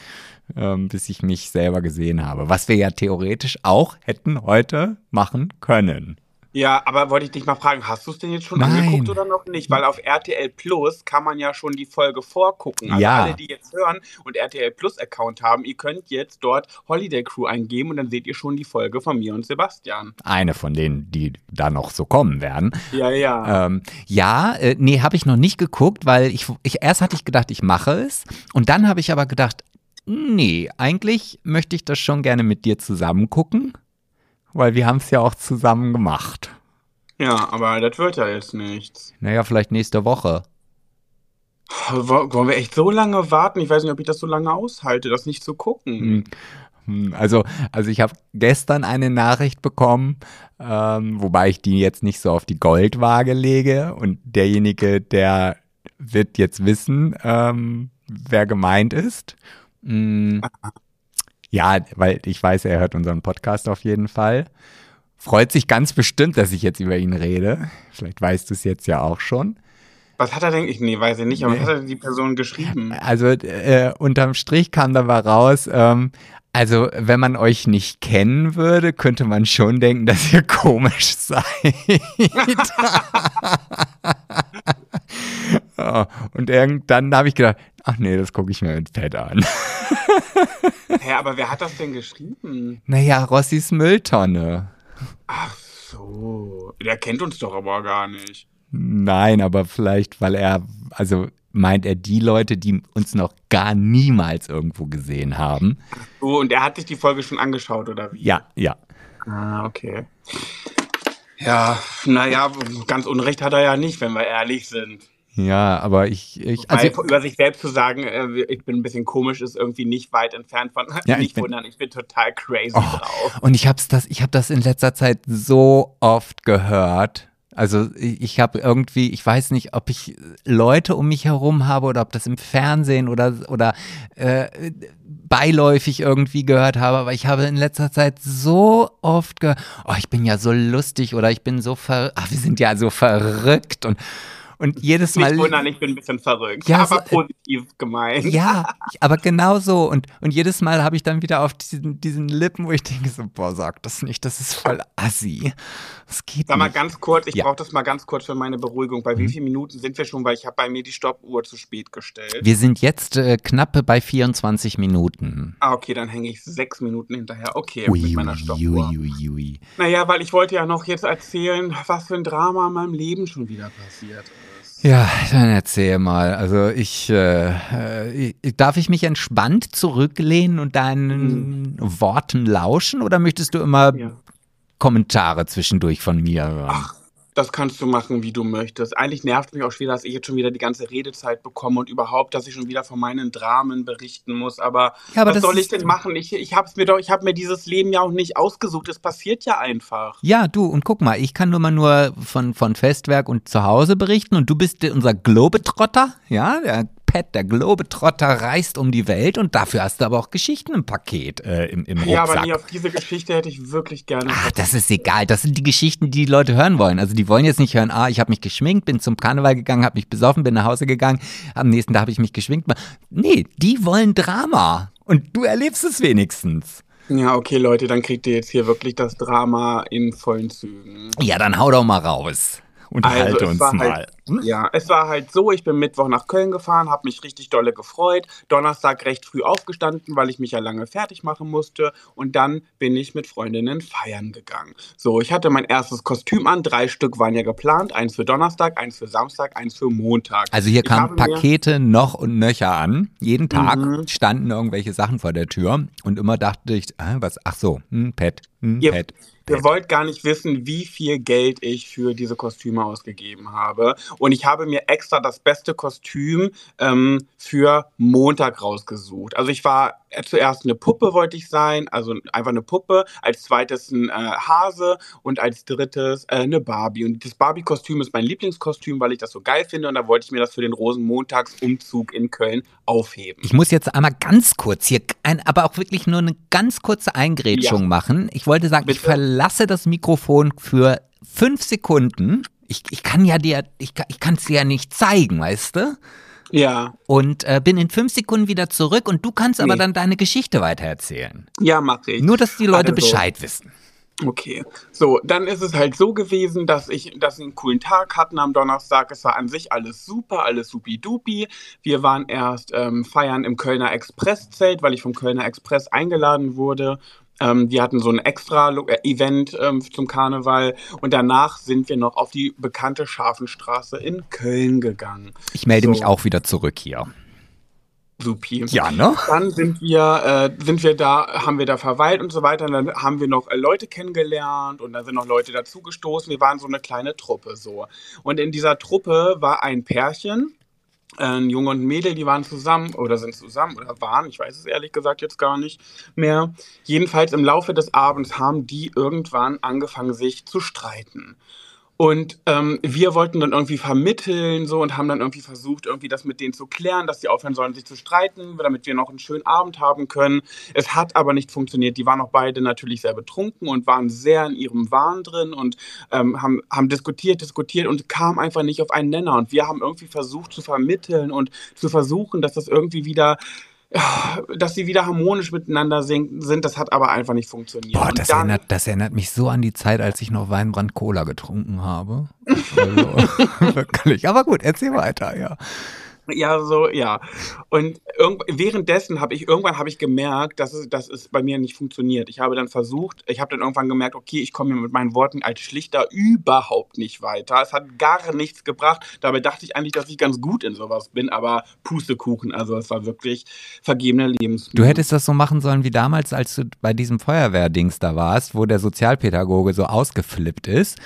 ähm, bis ich mich selber gesehen habe. Was wir ja theoretisch auch hätten heute machen können. Ja, aber wollte ich dich mal fragen, hast du es denn jetzt schon Nein. angeguckt oder noch nicht? Weil auf RTL Plus kann man ja schon die Folge vorgucken. Also Ja. alle, die jetzt hören und RTL Plus Account haben, ihr könnt jetzt dort Holiday Crew eingeben und dann seht ihr schon die Folge von mir und Sebastian. Eine von denen, die da noch so kommen werden. Ja, ja. Ähm, ja, äh, nee, habe ich noch nicht geguckt, weil ich, ich erst hatte ich gedacht, ich mache es. Und dann habe ich aber gedacht, nee, eigentlich möchte ich das schon gerne mit dir zusammen gucken, weil wir haben es ja auch zusammen gemacht. Ja, aber das wird ja jetzt nichts. Naja, vielleicht nächste Woche. Wo- Wollen wir echt so lange warten? Ich weiß nicht, ob ich das so lange aushalte, das nicht zu gucken. Hm. Hm, Also, also ich habe gestern eine Nachricht bekommen, ähm, wobei ich die jetzt nicht so auf die Goldwaage lege. Und derjenige, der wird jetzt wissen, ähm, wer gemeint ist. Hm, ja, weil ich weiß, er hört unseren Podcast auf jeden Fall. Freut sich ganz bestimmt, dass ich jetzt über ihn rede. Vielleicht weißt du es jetzt ja auch schon. Was hat er denn? Ich, nee, weiß ich nicht, aber Nee. was hat er denn die Person geschrieben? Also äh, unterm Strich kam dabei raus, ähm, also wenn man euch nicht kennen würde, könnte man schon denken, dass ihr [LAUGHS] komisch seid. Ja, [LAUGHS] [LAUGHS] Und irgend, dann habe ich gedacht, ach nee, das gucke ich mir mit Pad an. [LAUGHS] Hä, aber wer hat das denn geschrieben? Naja, Rossis Mülltonne. Ach so, der kennt uns doch aber gar nicht. Nein, aber vielleicht, weil er, also meint er die Leute, die uns noch gar niemals irgendwo gesehen haben. So, und er hat sich die Folge schon angeschaut, oder wie? Ja, ja. Ah, okay. Ja, naja, ganz Unrecht hat er ja nicht, wenn wir ehrlich sind. Ja, aber ich, ich Weil also, über sich selbst zu sagen, äh, ich bin ein bisschen komisch, ist irgendwie nicht weit entfernt von. Ja, [LAUGHS] ich nicht bin- wundern, ich bin total crazy Oh, drauf. Und ich hab's das, ich habe das in letzter Zeit so oft gehört. Also ich, ich habe irgendwie, ich weiß nicht, ob ich Leute um mich herum habe oder ob das im Fernsehen oder oder äh, beiläufig irgendwie gehört habe, aber ich habe in letzter Zeit so oft gehört, oh, ich bin ja so lustig oder ich bin so ver, ach, wir sind ja so verrückt und und jedes Mal Nicht wundern, ich bin ein bisschen verrückt. Ja, aber so, äh, positiv gemeint. Ja, [LAUGHS] aber genau so. Und, und jedes Mal habe ich dann wieder auf diesen, diesen Lippen, wo ich denke so, boah, sag das nicht, das ist voll assi. Das geht Sag mal nicht. ganz kurz, ich Ja. brauche das mal ganz kurz für meine Beruhigung. Bei wie Mhm. vielen Minuten sind wir schon? Weil ich habe bei mir die Stoppuhr zu spät gestellt. Wir sind jetzt äh, knapp bei 24 Minuten. ah, okay, dann hänge ich sechs Minuten hinterher. Okay, Ui, mit meiner Stoppuhr. ui, ui, ui. Naja, weil ich wollte ja noch jetzt erzählen, was für ein Drama in meinem Leben schon wieder passiert ist. Ja, dann erzähl mal. Also ich, äh, äh, darf ich mich entspannt zurücklehnen und deinen Worten lauschen oder möchtest du immer Ja. Kommentare zwischendurch von mir hören? Ach, Das kannst du machen, wie du möchtest. Eigentlich nervt mich auch schwer, dass ich jetzt schon wieder die ganze Redezeit bekomme und überhaupt, dass ich schon wieder von meinen Dramen berichten muss. Aber, Ja, aber was soll ich denn machen? Ich, ich habe mir doch, ich habe mir dieses Leben ja auch nicht ausgesucht. Es passiert ja einfach. Ja, du, und guck mal, ich kann nur mal nur von, von Festwerk und zu Hause berichten und du bist unser Globetrotter, ja, der Pet, der Globetrotter reist um die Welt und dafür hast du aber auch Geschichten im Paket, äh, im, im Ja, Rucksack. aber nee, auf diese Geschichte hätte ich wirklich gerne. Ah, das ist egal. Das sind die Geschichten, die die Leute hören wollen. Also die wollen jetzt nicht hören, ah, ich habe mich geschminkt, bin zum Karneval gegangen, habe mich besoffen, bin nach Hause gegangen, am nächsten Tag habe ich mich geschminkt. Nee, die wollen Drama. Und du erlebst es wenigstens. Ja, okay, Leute, dann kriegt ihr jetzt hier wirklich das Drama in vollen Zügen. Ja, dann hau doch mal raus. Und Also, uns mal. halt, ja, es war halt so, ich bin Mittwoch nach Köln gefahren, habe mich richtig dolle gefreut, Donnerstag recht früh aufgestanden, weil ich mich ja lange fertig machen musste und dann bin ich mit Freundinnen feiern gegangen. So, ich hatte mein erstes Kostüm an, drei Stück waren ja geplant, eins für Donnerstag, eins für Samstag, eins für Montag. Also hier Ich kamen Pakete noch und nöcher an. Jeden Tag Mhm. standen irgendwelche Sachen vor der Tür und immer dachte ich, äh, was, ach so, hm, Pet, hm, Ihr, Pet. ihr wollt gar nicht wissen, wie viel Geld ich für diese Kostüme ausgegeben habe. Und ich habe mir extra das beste Kostüm ähm, für Montag rausgesucht. Also ich war äh, zuerst eine Puppe, wollte ich sein, also einfach eine Puppe, als zweites ein äh, Hase und als drittes äh, eine Barbie. Und das Barbie-Kostüm ist mein Lieblingskostüm, weil ich das so geil finde. Und da wollte ich mir das für den Rosenmontagsumzug in Köln aufheben. Ich muss jetzt einmal ganz kurz hier, ein, aber auch wirklich nur eine ganz kurze Eingrätschung Ja. machen. Ich wollte sagen, ich Bitte? verlasse das Mikrofon für fünf Sekunden. Ich, ich kann ja dir, ich, ich kann es dir ja nicht zeigen, weißt du? Ja, Und äh, bin in fünf Sekunden wieder zurück und du kannst aber Nee. dann deine Geschichte weitererzählen. ja, mache ich. Nur, dass die Leute Also- Bescheid wissen. Okay, so, dann ist es halt so gewesen, dass ich, dass wir einen coolen Tag hatten am Donnerstag. Es war an sich alles super, alles supi-dupi. Wir waren erst ähm, feiern im Kölner Express-Zelt, weil ich vom Kölner Express eingeladen wurde. Ähm, die hatten so ein extra äh, Event ähm, zum Karneval und danach sind wir noch auf die bekannte Scharfenstraße in Köln gegangen. Ich melde So. mich auch wieder zurück hier. Supi. Ja, ne? Dann sind wir, äh, sind wir da, haben wir da verweilt und so weiter. Und dann haben wir noch äh, Leute kennengelernt und dann sind noch Leute dazugestoßen. Wir waren so eine kleine Truppe so. Und in dieser Truppe war ein Pärchen, ein Junge und ein Mädel, die waren zusammen oder sind zusammen oder waren, ich weiß es ehrlich gesagt jetzt gar nicht mehr. Jedenfalls im Laufe des Abends haben die irgendwann angefangen, sich zu streiten. Und ähm, wir wollten dann irgendwie vermitteln so und haben dann irgendwie versucht, irgendwie das mit denen zu klären, dass sie aufhören sollen, sich zu streiten, damit wir noch einen schönen Abend haben können. Es hat aber nicht funktioniert. Die waren auch beide natürlich sehr betrunken und waren sehr in ihrem Wahn drin und ähm, haben, haben diskutiert, diskutiert und kamen einfach nicht auf einen Nenner. Und wir haben irgendwie versucht zu vermitteln und zu versuchen, dass das irgendwie wieder dass sie wieder harmonisch miteinander sind, das hat aber einfach nicht funktioniert. Boah, das dann- erinnert, das erinnert mich so an die Zeit, als ich noch Weinbrand Cola getrunken habe. Also, [LAUGHS] wirklich. Aber gut, erzähl weiter, ja. [LAUGHS] Ja, so, ja. Und währenddessen habe ich, irgendwann habe ich gemerkt, dass es, dass es bei mir nicht funktioniert. Ich habe dann versucht, ich habe dann irgendwann gemerkt, okay, ich komme hier mit meinen Worten als Schlichter überhaupt nicht weiter. Es hat gar nichts gebracht. Dabei dachte ich eigentlich, dass ich ganz gut in sowas bin, aber Pustekuchen. Also es war wirklich vergebene Lebensmühe. Du hättest das so machen sollen wie damals, als du bei diesem Feuerwehrdings da warst, wo der Sozialpädagoge so ausgeflippt ist.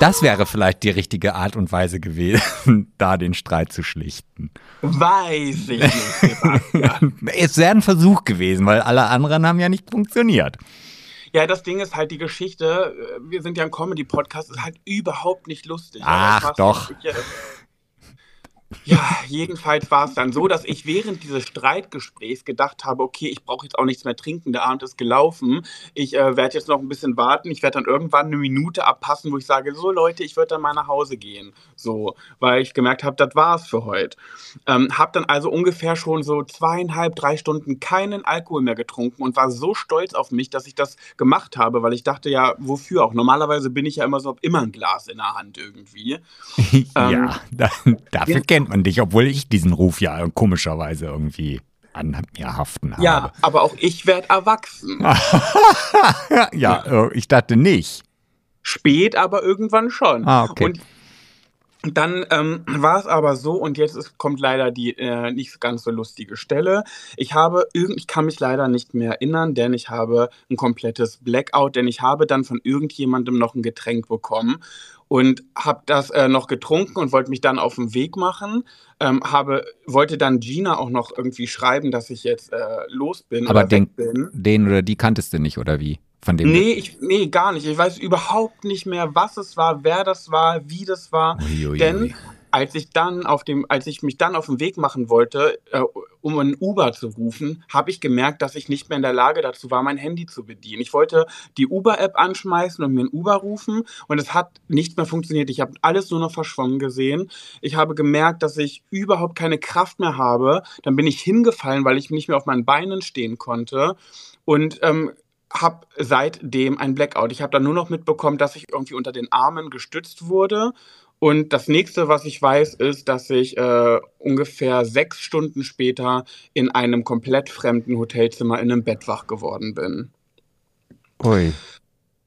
Das wäre vielleicht die richtige Art und Weise gewesen, [LAUGHS] da den Streit zu schlichten. Weiß ich nicht, Sebastian. [LAUGHS] Es wäre ein Versuch gewesen, weil alle anderen haben ja nicht funktioniert. Ja, das Ding ist halt die Geschichte, wir sind ja ein Comedy-Podcast, ist halt überhaupt nicht lustig. Ach, doch. War- Ja, jedenfalls war es dann so, dass ich während dieses Streitgesprächs gedacht habe, okay, ich brauche jetzt auch nichts mehr trinken, der Abend ist gelaufen. Ich äh, werde jetzt noch ein bisschen warten. Ich werde dann irgendwann eine Minute abpassen, wo ich sage, so Leute, ich würde dann mal nach Hause gehen. So, weil ich gemerkt habe, das war's für heute. Ähm, habe dann also ungefähr schon so zweieinhalb, drei Stunden keinen Alkohol mehr getrunken und war so stolz auf mich, dass ich das gemacht habe, weil ich dachte ja, wofür auch? Normalerweise bin ich ja immer so, hab immer ein Glas in der Hand irgendwie. [LAUGHS] ja, da, dafür ja. Kennt man dich, obwohl ich diesen Ruf ja komischerweise irgendwie an mir haften habe. Ja, aber auch ich werde erwachsen. [LAUGHS] ja, äh, ich dachte nicht. Spät, aber irgendwann schon. Ah, okay. Und dann ähm, war es aber so, und jetzt ist, kommt leider die äh, nicht ganz so lustige Stelle. Ich habe irgend, ich kann mich leider nicht mehr erinnern, denn ich habe ein komplettes Blackout, denn ich habe dann von irgendjemandem noch ein Getränk bekommen. und habe das äh, noch getrunken und wollte mich dann auf den Weg machen. Ähm, habe, wollte dann Gina auch noch irgendwie schreiben, dass ich jetzt äh, los bin. Aber den, bin. den oder die kanntest du nicht, oder wie? Von dem nee, ich, nee, gar nicht. Ich weiß überhaupt nicht mehr, was es war, wer das war, wie das war. Ui, ui, denn als ich dann auf dem, als ich mich dann auf den Weg machen wollte, äh, um ein Uber zu rufen, habe ich gemerkt, dass ich nicht mehr in der Lage dazu war, mein Handy zu bedienen. Ich wollte die Uber-App anschmeißen und mir ein Uber rufen und es hat nicht mehr funktioniert. Ich habe alles nur noch verschwommen gesehen. Ich habe gemerkt, dass ich überhaupt keine Kraft mehr habe. Dann bin ich hingefallen, weil ich nicht mehr auf meinen Beinen stehen konnte und ähm, habe seitdem ein Blackout. Ich habe dann nur noch mitbekommen, dass ich irgendwie unter den Armen gestützt wurde und das nächste, was ich weiß, ist, dass ich äh, ungefähr sechs Stunden später in einem komplett fremden Hotelzimmer in einem Bett wach geworden bin. Ui.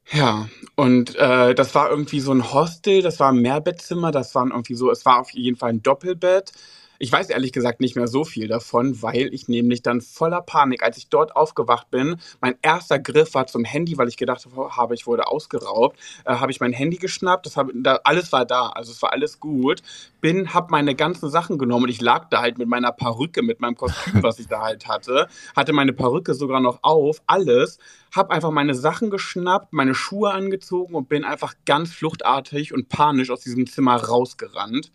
Ja, und äh, das war irgendwie so ein Hostel, das war ein Mehrbettzimmer, das war irgendwie so, es war auf jeden Fall ein Doppelbett. Ich weiß ehrlich gesagt nicht mehr so viel davon, weil ich nämlich dann voller Panik, als ich dort aufgewacht bin, mein erster Griff war zum Handy, weil ich gedacht habe, ich wurde ausgeraubt, äh, habe ich mein Handy geschnappt, das hab, da, alles war da, also es war alles gut, bin, habe meine ganzen Sachen genommen und ich lag da halt mit meiner Perücke, mit meinem Kostüm, [LAUGHS] was ich da halt hatte, hatte meine Perücke sogar noch auf, alles, habe einfach meine Sachen geschnappt, meine Schuhe angezogen und bin einfach ganz fluchtartig und panisch aus diesem Zimmer rausgerannt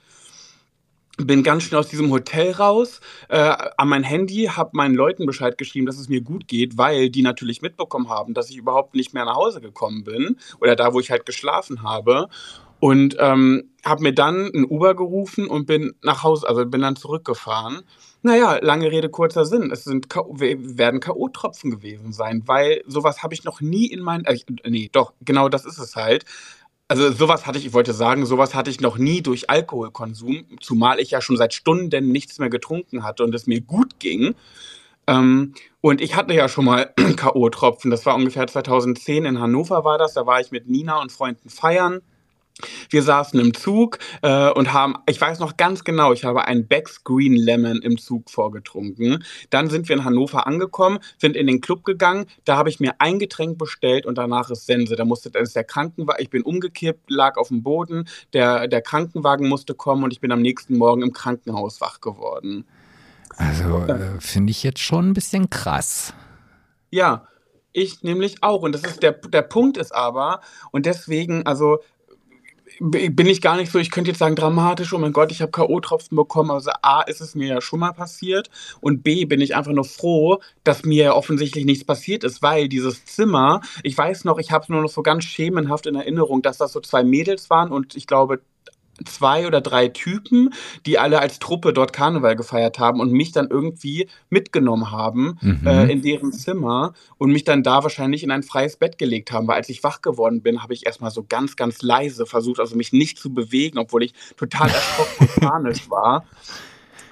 bin ganz schnell aus diesem Hotel raus, äh, an mein Handy, habe meinen Leuten Bescheid geschrieben, dass es mir gut geht, weil die natürlich mitbekommen haben, dass ich überhaupt nicht mehr nach Hause gekommen bin oder da, wo ich halt geschlafen habe. Und ähm, habe mir dann ein Uber gerufen und bin nach Hause, also bin dann zurückgefahren. Naja, lange Rede, kurzer Sinn. Es sind werden K.O.-Tropfen gewesen sein, weil sowas habe ich noch nie in meinen. Äh, nee, doch, genau das ist es halt also sowas hatte ich, ich wollte sagen, sowas hatte ich noch nie durch Alkoholkonsum, zumal ich ja schon seit Stunden nichts mehr getrunken hatte und es mir gut ging. Ähm, und ich hatte ja schon mal [CLEARS THROAT] K.O.-Tropfen, das war ungefähr 2010 in Hannover war das, da war ich mit Nina und Freunden feiern wir saßen im Zug äh, und haben, ich weiß noch ganz genau, ich habe einen Becks Green Lemon im Zug vorgetrunken. Dann sind wir in Hannover angekommen, sind in den Club gegangen, da habe ich mir ein Getränk bestellt und danach ist Sense. Da musste, ist der Krankenwagen, ich bin umgekippt, lag auf dem Boden, der, der Krankenwagen musste kommen und ich bin am nächsten Morgen im Krankenhaus wach geworden. Also äh, finde ich jetzt schon ein bisschen krass. Ja, ich nämlich auch. Und das ist der, der Punkt ist aber, und deswegen, also bin ich gar nicht so, ich könnte jetzt sagen dramatisch, oh mein Gott, ich habe K.O.-Tropfen bekommen. Also A, ist es mir ja schon mal passiert und B, bin ich einfach nur froh, dass mir offensichtlich nichts passiert ist, weil dieses Zimmer, ich weiß noch, ich habe es nur noch so ganz schemenhaft in Erinnerung, dass das so zwei Mädels waren und ich glaube zwei oder drei Typen, die alle als Truppe dort Karneval gefeiert haben und mich dann irgendwie mitgenommen haben mhm. äh, in deren Zimmer und mich dann da wahrscheinlich in ein freies Bett gelegt haben. Weil als ich wach geworden bin, habe ich erstmal so ganz, ganz leise versucht, also mich nicht zu bewegen, obwohl ich total erschrocken und panisch war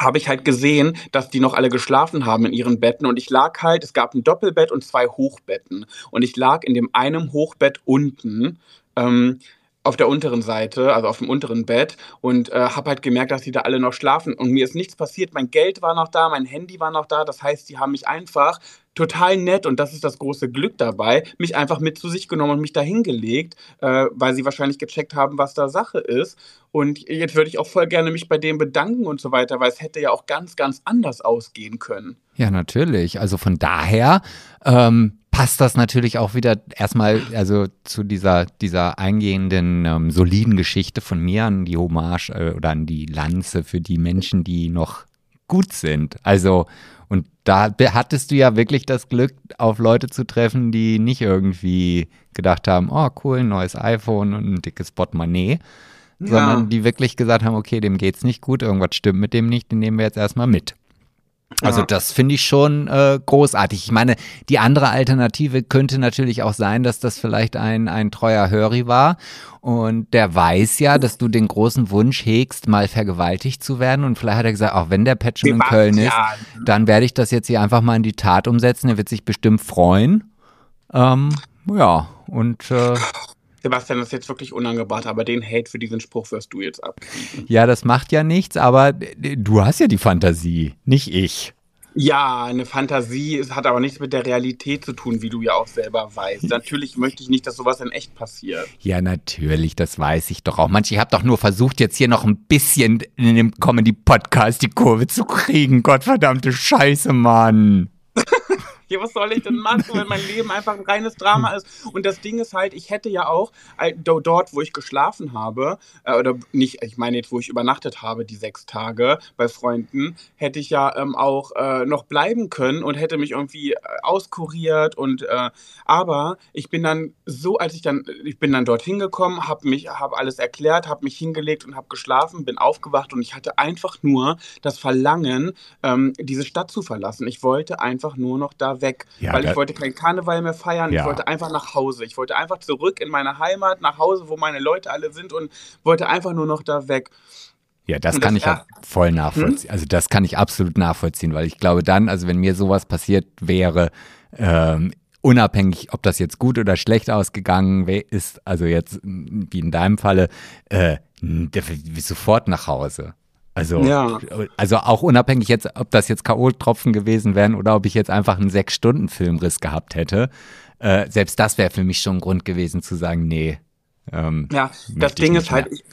habe ich halt gesehen, dass die noch alle geschlafen haben in ihren Betten und ich lag halt, es gab ein Doppelbett und zwei Hochbetten und ich lag in dem einen Hochbett unten ähm, auf der unteren Seite, also auf dem unteren Bett und äh, habe halt gemerkt, dass die da alle noch schlafen und mir ist nichts passiert. Mein Geld war noch da, mein Handy war noch da. Das heißt, die haben mich einfach total nett und das ist das große Glück dabei, mich einfach mit zu sich genommen und mich da hingelegt, äh, weil sie wahrscheinlich gecheckt haben, was da Sache ist. Und jetzt würde ich auch voll gerne mich bei denen bedanken und so weiter, weil es hätte ja auch ganz, ganz anders ausgehen können. Ja, natürlich. Also von daher ähm, passt das natürlich auch wieder erstmal also zu dieser, dieser eingehenden, ähm, soliden Geschichte von mir an die Hommage äh, oder an die Lanze für die Menschen, die noch gut sind. Also, und da hattest du ja wirklich das Glück, auf Leute zu treffen, die nicht irgendwie gedacht haben, oh cool, ein neues iPhone und ein dickes Portemonnaie, ja. sondern die wirklich gesagt haben, okay, dem geht's nicht gut, irgendwas stimmt mit dem nicht, den nehmen wir jetzt erstmal mit. Also das finde ich schon äh, großartig. Ich meine, die andere Alternative könnte natürlich auch sein, dass das vielleicht ein, ein treuer Höri war und der weiß ja, dass du den großen Wunsch hegst, mal vergewaltigt zu werden und vielleicht hat er gesagt, auch wenn der Pet schon in Köln ist, dann werde ich das jetzt hier einfach mal in die Tat umsetzen. Er wird sich bestimmt freuen. Ähm, ja, und äh, Sebastian, das ist jetzt wirklich unangebracht, aber den Hate für diesen Spruch wirst du jetzt abkriegen. Ja, das macht ja nichts, aber du hast ja die Fantasie, nicht ich. Ja, eine Fantasie es hat aber nichts mit der Realität zu tun, wie du ja auch selber weißt. [LAUGHS] Natürlich möchte ich nicht, dass sowas in echt passiert. Ja, natürlich, das weiß ich doch auch. Manche, ich habe doch nur versucht, jetzt hier noch ein bisschen in dem Comedy-Podcast die Kurve zu kriegen. Gottverdammte Scheiße, Mann. Ja, was soll ich denn machen, wenn mein Leben einfach ein reines Drama ist? Und das Ding ist halt, ich hätte ja auch dort, wo ich geschlafen habe, äh, oder nicht, ich meine jetzt, wo ich übernachtet habe, die sechs Tage bei Freunden, hätte ich ja ähm, auch äh, noch bleiben können und hätte mich irgendwie äh, auskuriert und äh, aber ich bin dann so, als ich dann, ich bin dann dorthin gekommen, habe mich, habe alles erklärt, habe mich hingelegt und habe geschlafen, bin aufgewacht und ich hatte einfach nur das Verlangen, ähm, diese Stadt zu verlassen. Ich wollte einfach nur noch da weg, Ja, weil ich wollte keinen Karneval mehr feiern. Ja. Ich wollte einfach nach Hause. Ich wollte einfach zurück in meine Heimat, nach Hause, wo meine Leute alle sind und wollte einfach nur noch da weg. Ja, das Und kann das- ich ja voll nachvollziehen. Also das kann ich absolut nachvollziehen, weil ich glaube dann, also wenn mir sowas passiert wäre, ähm, unabhängig, ob das jetzt gut oder schlecht ausgegangen ist, also jetzt m, wie in deinem Falle, äh, sofort nach Hause. Also, Ja. also auch unabhängig jetzt, ob das jetzt K.O.-Tropfen gewesen wären oder ob ich jetzt einfach einen Sechs-Stunden-Filmriss gehabt hätte. Äh, selbst das wäre für mich schon ein Grund gewesen zu sagen, nee. Ähm, Ja, das Ding ist halt, ich,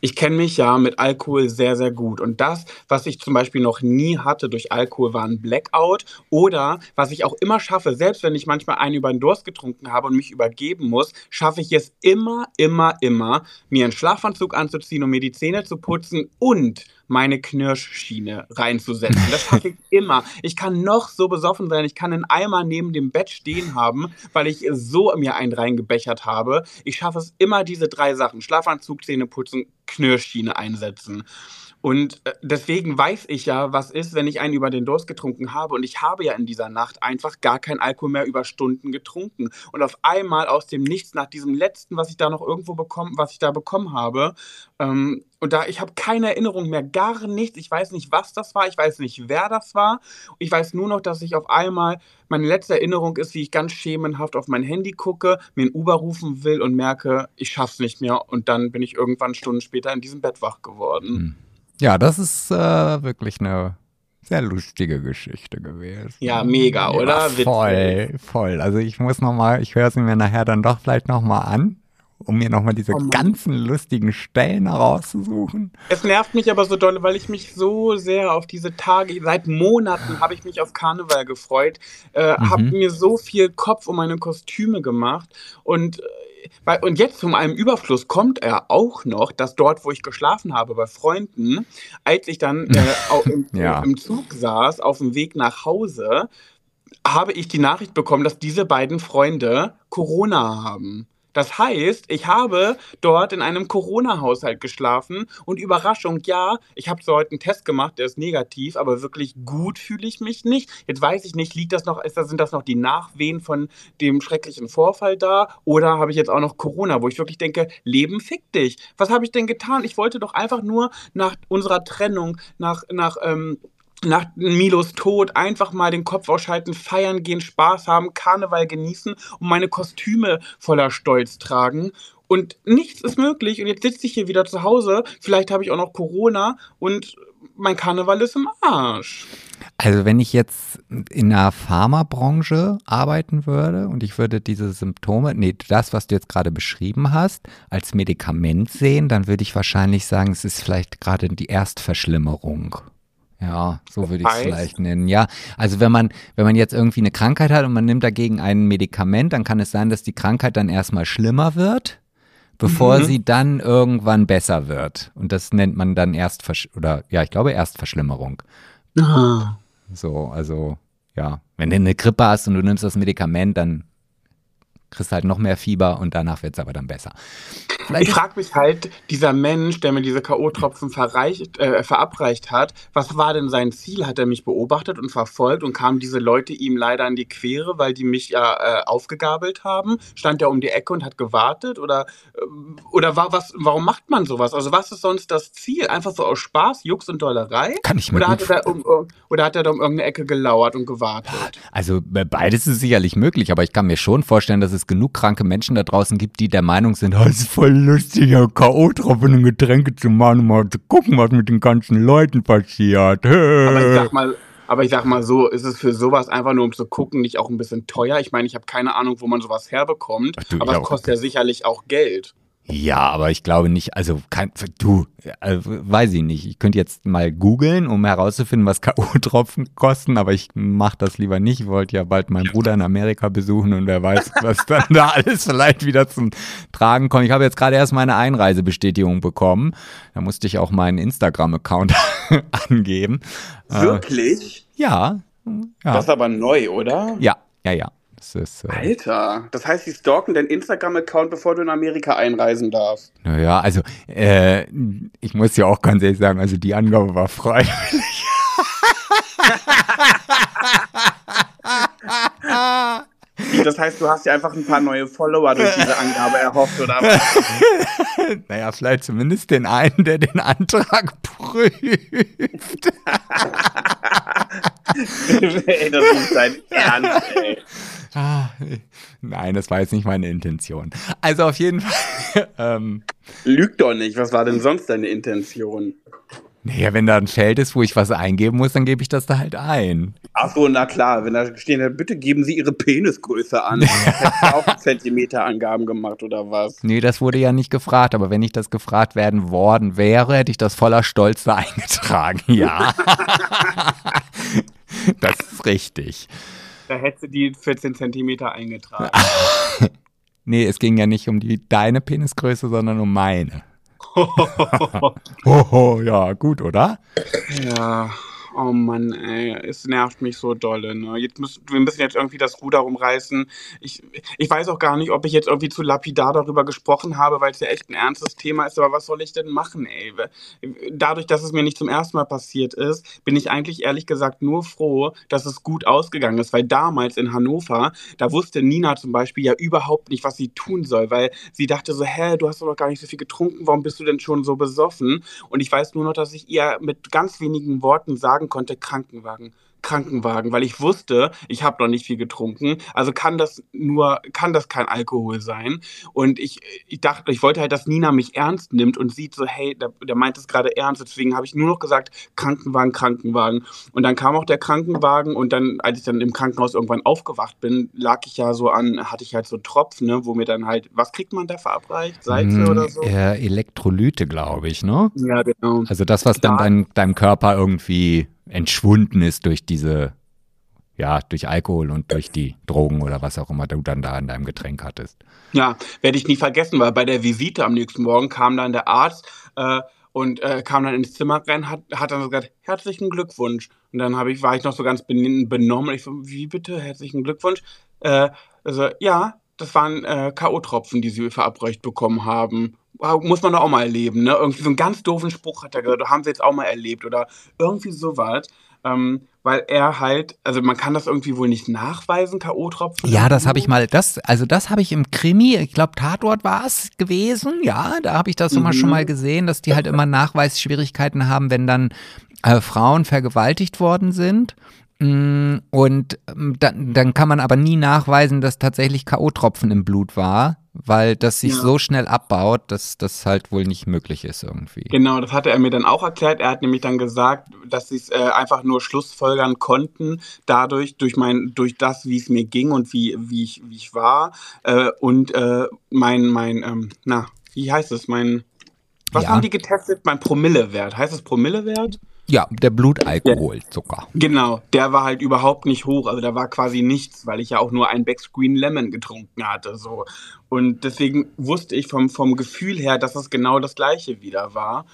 ich kenne mich ja mit Alkohol sehr, sehr gut. Und das, was ich zum Beispiel noch nie hatte durch Alkohol, war ein Blackout. Oder was ich auch immer schaffe, selbst wenn ich manchmal einen über den Durst getrunken habe und mich übergeben muss, schaffe ich es immer, immer, immer, mir einen Schlafanzug anzuziehen und mir die Zähne zu putzen und meine Knirschschiene reinzusetzen. Das schaffe ich [LAUGHS] immer. Ich kann noch so besoffen sein, ich kann einen Eimer neben dem Bett stehen haben, weil ich so mir einen reingebechert habe. Ich schaffe es immer, diese drei Sachen, Schlafanzug, Zähne putzen, Knirschschiene einsetzen. Und äh, deswegen weiß ich ja, was ist, wenn ich einen über den Durst getrunken habe. Und ich habe ja in dieser Nacht einfach gar kein Alkohol mehr über Stunden getrunken. Und auf einmal aus dem Nichts, nach diesem letzten, was ich da noch irgendwo bekommen, was ich da bekommen habe, ähm, und da, ich habe keine Erinnerung mehr, gar nichts. Ich weiß nicht, was das war. Ich weiß nicht, wer das war. Ich weiß nur noch, dass ich auf einmal, meine letzte Erinnerung ist, wie ich ganz schemenhaft auf mein Handy gucke, mir ein Uber rufen will und merke, ich schaff's nicht mehr. Und dann bin ich irgendwann Stunden später in diesem Bett wach geworden. Ja, das ist äh, wirklich eine sehr lustige Geschichte gewesen. Ja, mega, oder? Ja, Witzig. voll, voll. Also ich muss noch mal, ich höre sie mir nachher dann doch vielleicht noch mal an, um mir noch mal diese Oh ganzen lustigen Stellen herauszusuchen. Es nervt mich aber so doll, weil ich mich so sehr auf diese Tage, seit Monaten habe ich mich auf Karneval gefreut, äh, Mhm. habe mir so viel Kopf um meine Kostüme gemacht und äh, und jetzt zu einem Überfluss kommt er auch noch, dass dort, wo ich geschlafen habe bei Freunden, als ich dann äh, [LAUGHS] im, Ja. im Zug saß, auf dem Weg nach Hause, habe ich die Nachricht bekommen, dass diese beiden Freunde Corona haben. Das heißt, ich habe dort in einem Corona-Haushalt geschlafen und Überraschung, ja, ich habe zwar heute einen Test gemacht, der ist negativ, aber wirklich gut fühle ich mich nicht. Jetzt weiß ich nicht, liegt das noch, ist das, sind das noch die Nachwehen von dem schrecklichen Vorfall da oder habe ich jetzt auch noch Corona, wo ich wirklich denke, Leben fick dich. Was habe ich denn getan? Ich wollte doch einfach nur nach unserer Trennung, nach, nach, ähm, nach Milos Tod einfach mal den Kopf ausschalten, feiern gehen, Spaß haben, Karneval genießen und meine Kostüme voller Stolz tragen. Und nichts ist möglich. Und jetzt sitze ich hier wieder zu Hause. Vielleicht habe ich auch noch Corona und mein Karneval ist im Arsch. Also wenn ich jetzt in der Pharmabranche arbeiten würde und ich würde diese Symptome, nee, das, was du jetzt gerade beschrieben hast, als Medikament sehen, dann würde ich wahrscheinlich sagen, es ist vielleicht gerade die Erstverschlimmerung. Ja, so würde ich es vielleicht nennen. Ja, also wenn man, wenn man jetzt irgendwie eine Krankheit hat und man nimmt dagegen ein Medikament, dann kann es sein, dass die Krankheit dann erstmal schlimmer wird, bevor Mhm. sie dann irgendwann besser wird. Und das nennt man dann Erstversch oder ja, ich glaube Erstverschlimmerung. Ah. So, also, ja. Wenn du eine Grippe hast und du nimmst das Medikament, dann kriegst halt noch mehr Fieber und danach wird es aber dann besser. Vielleicht Ich frage mich halt, dieser Mensch, der mir diese K.O.-Tropfen äh, verabreicht hat, was war denn sein Ziel? Hat er mich beobachtet und verfolgt und kamen diese Leute ihm leider in die Quere, weil die mich ja äh, aufgegabelt haben? Stand er um die Ecke und hat gewartet? Oder, ähm, oder war, was, warum macht man sowas? Also was ist sonst das Ziel? Einfach so aus Spaß, Jux und Dollerei? kann ich mir Oder hat, er da um, um- oder hat er da um irgendeine Ecke gelauert und gewartet? Also be- beides ist sicherlich möglich, aber ich kann mir schon vorstellen, dass es genug kranke Menschen da draußen gibt, die der Meinung sind, oh, es ist voll lustig, ja, K.O.-Tropfen und Getränke zu machen, um mal zu gucken, was mit den ganzen Leuten passiert. [LAUGHS] Aber ich sag mal, Aber ich sag mal so, ist es für sowas einfach nur um zu gucken, nicht auch ein bisschen teuer? Ich meine, ich habe keine Ahnung, wo man sowas herbekommt, Ach du, aber es kostet ja sicherlich auch Geld. Ja, aber ich glaube nicht, also kein, du, äh, weiß ich nicht. Ich könnte jetzt mal googeln, um herauszufinden, was K.O.-Tropfen kosten, aber ich mache das lieber nicht. Ich wollte ja bald meinen Bruder in Amerika besuchen und wer weiß, was dann da [LAUGHS] alles vielleicht wieder zum Tragen kommt. Ich habe jetzt gerade erst meine Einreisebestätigung bekommen. Da musste ich auch meinen Instagram-Account [LAUGHS] angeben. Äh, Wirklich? ja. Ja. Das ist aber neu, oder? ja, ja, ja. Das ist, äh, Alter, das heißt, die stalken deinen Instagram-Account, bevor du in Amerika einreisen darfst. naja, also äh, ich muss ja auch ganz ehrlich sagen, also die Angabe war freiwillig. [LAUGHS] Das heißt, du hast dir einfach ein paar neue Follower durch diese Angabe erhofft, oder was? [LAUGHS] Naja, vielleicht zumindest den einen, der den Antrag [LAUGHS] prüft. ey, das ist dein Ernst, ey. Ah, Nein, das war jetzt nicht meine Intention. Also auf jeden Fall. [LAUGHS] Ähm, Lüg doch nicht, was war denn sonst deine Intention? naja, wenn da ein Feld ist, wo ich was eingeben muss, dann gebe ich das da halt ein. Ach so, na klar, wenn da stehen, bitte geben Sie Ihre Penisgröße an. [LAUGHS] Hättest du auch Zentimeterangaben gemacht oder was? Nee, das wurde ja nicht gefragt, aber wenn ich das gefragt werden worden wäre, hätte ich das voller Stolz da eingetragen. Ja. [LAUGHS] das ist richtig. Da hättest du die 14 Zentimeter eingetragen. [LAUGHS] Nee, es ging ja nicht um die deine Penisgröße, sondern um meine. [LAUGHS] [LAUGHS] Hoho, ja, gut, oder? Ja, oh Mann, ey, es nervt mich so dolle. Ne? Jetzt müssen, wir müssen jetzt irgendwie das Ruder rumreißen. Ich, ich weiß auch gar nicht, ob ich jetzt irgendwie zu lapidar darüber gesprochen habe, weil es ja echt ein ernstes Thema ist. Aber was soll ich denn machen, ey? Dadurch, dass es mir nicht zum ersten Mal passiert ist, bin ich eigentlich ehrlich gesagt nur froh, dass es gut ausgegangen ist. Weil damals in Hannover, da wusste Nina zum Beispiel ja überhaupt nicht, was sie tun soll, weil sie dachte so, hä, du hast doch noch gar nicht so viel getrunken, warum bist du denn schon so besoffen? Und ich weiß nur noch, dass ich ihr mit ganz wenigen Worten sagen konnte, Krankenwagen. Krankenwagen, weil ich wusste, ich habe noch nicht viel getrunken, also kann das nur, kann das kein Alkohol sein. Und ich, ich dachte, ich wollte halt, dass Nina mich ernst nimmt und sieht so, hey, der, der meint es gerade ernst. Deswegen habe ich nur noch gesagt, Krankenwagen, Krankenwagen. Und dann kam auch der Krankenwagen und dann, als ich dann im Krankenhaus irgendwann aufgewacht bin, lag ich ja so an, hatte ich halt so Tropfen, ne, wo mir dann halt, was kriegt man da verabreicht? Salze Hm, oder so? Äh, Elektrolyte, glaube ich, ne? Ja, genau. Also das, was dann Da- dein, deinem Körper irgendwie entschwunden ist durch diese, ja, durch Alkohol und durch die Drogen oder was auch immer du dann da in deinem Getränk hattest. Ja, werde ich nie vergessen, weil bei der Visite am nächsten Morgen kam dann der Arzt äh, und äh, kam dann ins Zimmer rein, hat, hat dann so gesagt, herzlichen Glückwunsch. Und dann habe ich, war ich noch so ganz ben- benommen. Ich so, wie bitte, herzlichen Glückwunsch? Äh, also, ja, das waren äh, K.O.-Tropfen, die sie verabreicht bekommen haben. Muss man doch auch mal erleben, ne? Irgendwie so einen ganz doofen Spruch hat er gesagt, haben sie jetzt auch mal erlebt oder irgendwie sowas. Ähm, weil er halt, also man kann das irgendwie wohl nicht nachweisen, K.O.-Tropfen. Ja, das habe ich mal, das, also das habe ich im Krimi, ich glaube Tatort war es gewesen, ja, da habe ich das immer Mhm. schon mal gesehen, dass die halt immer Nachweisschwierigkeiten haben, wenn dann äh, Frauen vergewaltigt worden sind. Mm, Und ähm, dann, dann kann man aber nie nachweisen, dass tatsächlich K.O.-Tropfen im Blut war, weil das sich Ja. so schnell abbaut, dass das halt wohl nicht möglich ist irgendwie. Genau, das hatte er mir dann auch erklärt. Er hat nämlich dann gesagt, dass sie es äh, einfach nur schlussfolgern konnten, dadurch, durch mein, durch das, wie es mir ging und wie, wie, ich, wie ich war. Äh, und äh, mein, mein, ähm, na, wie heißt es? Mein, was Ja. haben die getestet? Mein Promillewert. Heißt es Promillewert? Ja, der Blutalkoholzucker. Genau, der war halt überhaupt nicht hoch. Also da war quasi nichts, weil ich ja auch nur ein Backscreen Lemon getrunken hatte. So. Und deswegen wusste ich vom, vom Gefühl her, dass es genau das gleiche wieder war.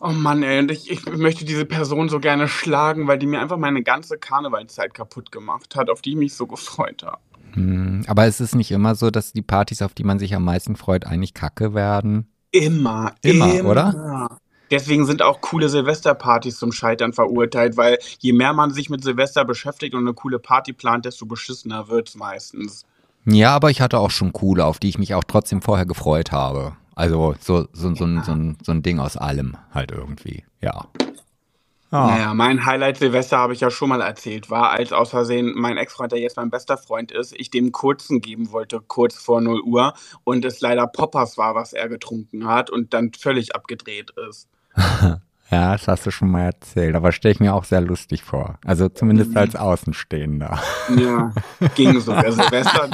Oh Mann, ey, und ich, ich möchte diese Person so gerne schlagen, weil die mir einfach meine ganze Karnevalszeit kaputt gemacht hat, auf die ich mich so gefreut habe. Hm, aber es ist nicht immer so, dass die Partys, auf die man sich am meisten freut, eigentlich kacke werden. Immer, Immer, oder? Deswegen sind auch coole Silvesterpartys zum Scheitern verurteilt, weil je mehr man sich mit Silvester beschäftigt und eine coole Party plant, desto beschissener wird's meistens. Ja, aber ich hatte auch schon coole, auf die ich mich auch trotzdem vorher gefreut habe. Also so, so, so, ein, so, ein, so ein Ding aus allem halt irgendwie, ja. Ja. Naja, mein Highlight Silvester habe ich ja schon mal erzählt, war, als aus Versehen mein Ex-Freund, der jetzt mein bester Freund ist, ich dem kurzen geben wollte, kurz vor 0 Uhr, und es leider Poppers war, was er getrunken hat und dann völlig abgedreht ist. [LAUGHS] Ja, das hast du schon mal erzählt, aber stelle ich mir auch sehr lustig vor. Also zumindest als Außenstehender. Ja, ging so. Der, Silvester,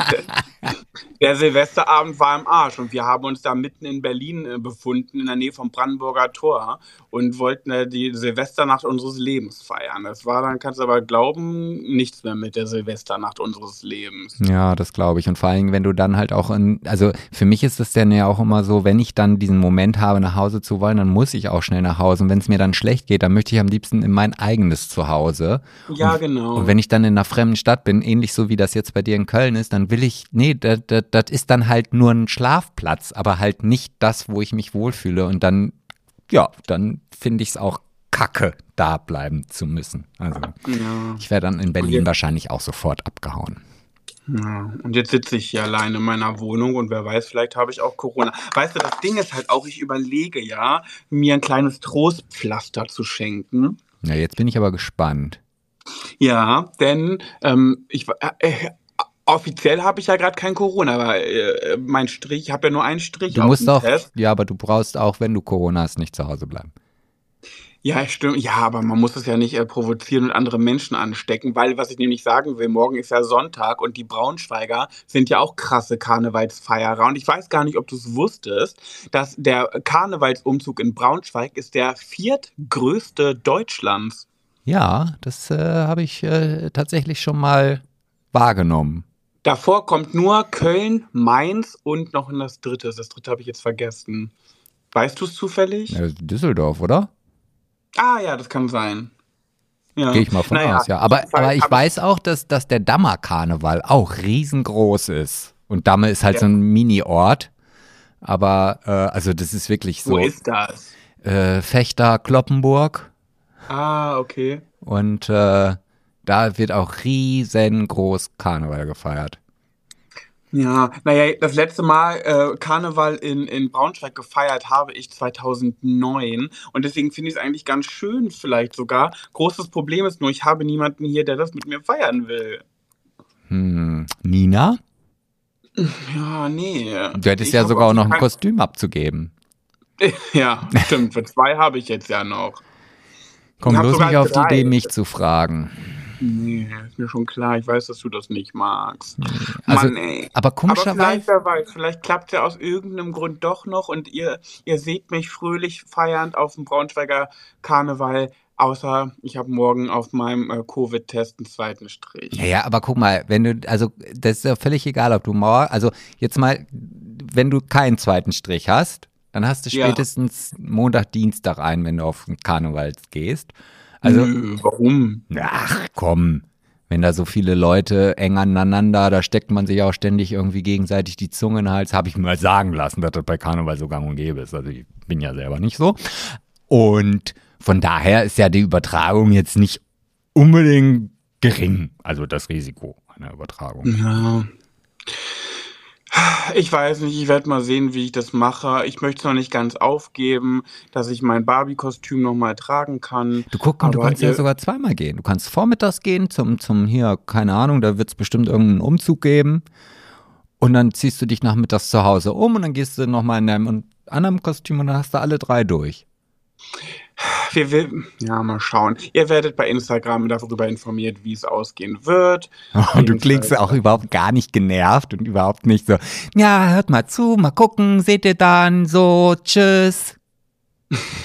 [LAUGHS] der, Silvesterabend war im Arsch und wir haben uns da mitten in Berlin äh, befunden, in der Nähe vom Brandenburger Tor und wollten die Silvesternacht unseres Lebens feiern. Das war dann, kannst du aber glauben, nichts mehr mit der Silvesternacht unseres Lebens. Ja, das glaube ich. Und vor allem, wenn du dann halt auch in, also für mich ist es dann ja auch immer so, wenn ich dann diesen Moment habe, nach Hause zu wollen, dann muss ich auch schnell nach Hause. Und wenn es mir dann schlecht geht, dann möchte ich am liebsten in mein eigenes Zuhause. Ja, und, genau. Und wenn ich dann in einer fremden Stadt bin, ähnlich so wie das jetzt bei dir in Köln ist, dann will ich, nee, das, das, das ist dann halt nur ein Schlafplatz, aber halt nicht das, wo ich mich wohlfühle. Und dann, ja, dann finde ich es auch kacke, da bleiben zu müssen. Also ja. ich wäre dann in Berlin wahrscheinlich auch sofort abgehauen. Ja, und jetzt sitze ich hier alleine in meiner Wohnung und wer weiß, vielleicht habe ich auch Corona. Weißt du, das Ding ist halt auch, ich überlege ja, mir ein kleines Trostpflaster zu schenken. Ja, jetzt bin ich aber gespannt. Ja, denn ähm, ich äh, äh, offiziell habe ich ja gerade kein Corona, aber äh, mein Strich, ich habe ja nur einen Strich Du musst Test. ja, aber du brauchst auch, wenn du Corona hast, nicht zu Hause bleiben. Ja, stimmt. Ja, aber man muss es ja nicht äh, provozieren und andere Menschen anstecken, weil, was ich nämlich sagen will, morgen ist ja Sonntag und die Braunschweiger sind ja auch krasse Karnevalsfeierer. Und ich weiß gar nicht, ob du es wusstest, dass der Karnevalsumzug in Braunschweig ist der viertgrößte Deutschlands. Ja, das äh, habe ich äh, tatsächlich schon mal wahrgenommen. Davor kommt nur Köln, Mainz und noch das dritte. Das dritte habe ich jetzt vergessen. Weißt du es zufällig? Ja, Düsseldorf, oder? Ah ja, das kann sein. Ja. Gehe ich mal von Naja, aus, ja. Aber, aber ich weiß auch, dass, dass der Dammer-Karneval auch riesengroß ist. Und Damme ist halt Ja. so ein Mini-Ort. Aber, äh, also das ist wirklich Wo so. ist das? Äh, Fechter, Kloppenburg. Ah, okay. Und äh, da wird auch riesengroß Karneval gefeiert. Ja, naja, das letzte Mal äh, Karneval in, in Braunschweig gefeiert habe ich 2009 und deswegen finde ich es eigentlich ganz schön vielleicht sogar. Großes Problem ist nur, ich habe niemanden hier, der das mit mir feiern will. Hm. Nina? Ja, nee. Du hättest Ich ja sogar auch noch ein Kostüm abzugeben. [LAUGHS] Ja, stimmt. Für zwei habe ich jetzt ja noch. Komm bloß nicht auf die drei. Idee, mich zu fragen. Nee, ist mir schon klar. Ich weiß, dass du das nicht magst. Also, Mann, ey. Aber Aber komischerweise. vielleicht, wer weiß, vielleicht klappt es ja aus irgendeinem Grund doch noch und ihr, ihr seht mich fröhlich feiernd auf dem Braunschweiger Karneval, außer ich habe morgen auf meinem äh, Covid-Test einen zweiten Strich. Ja, ja, aber guck mal, wenn du, also das ist ja völlig egal, ob du morgen, also jetzt mal, wenn du keinen zweiten Strich hast, dann hast du Ja. spätestens Montag, Dienstag ein, wenn du auf den Karneval gehst. Also, Nö, warum? ach komm, wenn da so viele Leute eng aneinander, da steckt man sich auch ständig irgendwie gegenseitig die Zunge in den Hals, habe ich mir mal sagen lassen, dass das bei Karneval so gang und gäbe ist. Also ich bin ja selber nicht so. Und von daher ist ja die Übertragung jetzt nicht unbedingt gering, also das Risiko einer Übertragung. Ja. Ich weiß nicht, ich werde mal sehen, wie ich das mache. Ich möchte es noch nicht ganz aufgeben, dass ich mein Barbie-Kostüm nochmal tragen kann. Du guck, du kannst ja ihr- sogar zweimal gehen. Du kannst vormittags gehen zum, zum hier, keine Ahnung, da wird es bestimmt irgendeinen Umzug geben. Und dann ziehst du dich nachmittags zu Hause um und dann gehst du nochmal in deinem anderen Kostüm und dann hast du alle drei durch. Wir will, ja, mal schauen. Ihr werdet bei Instagram darüber informiert, wie es ausgehen wird. [LAUGHS] Und du klingst auch überhaupt gar nicht genervt und überhaupt nicht so, ja, hört mal zu, mal gucken, seht ihr dann, so, tschüss.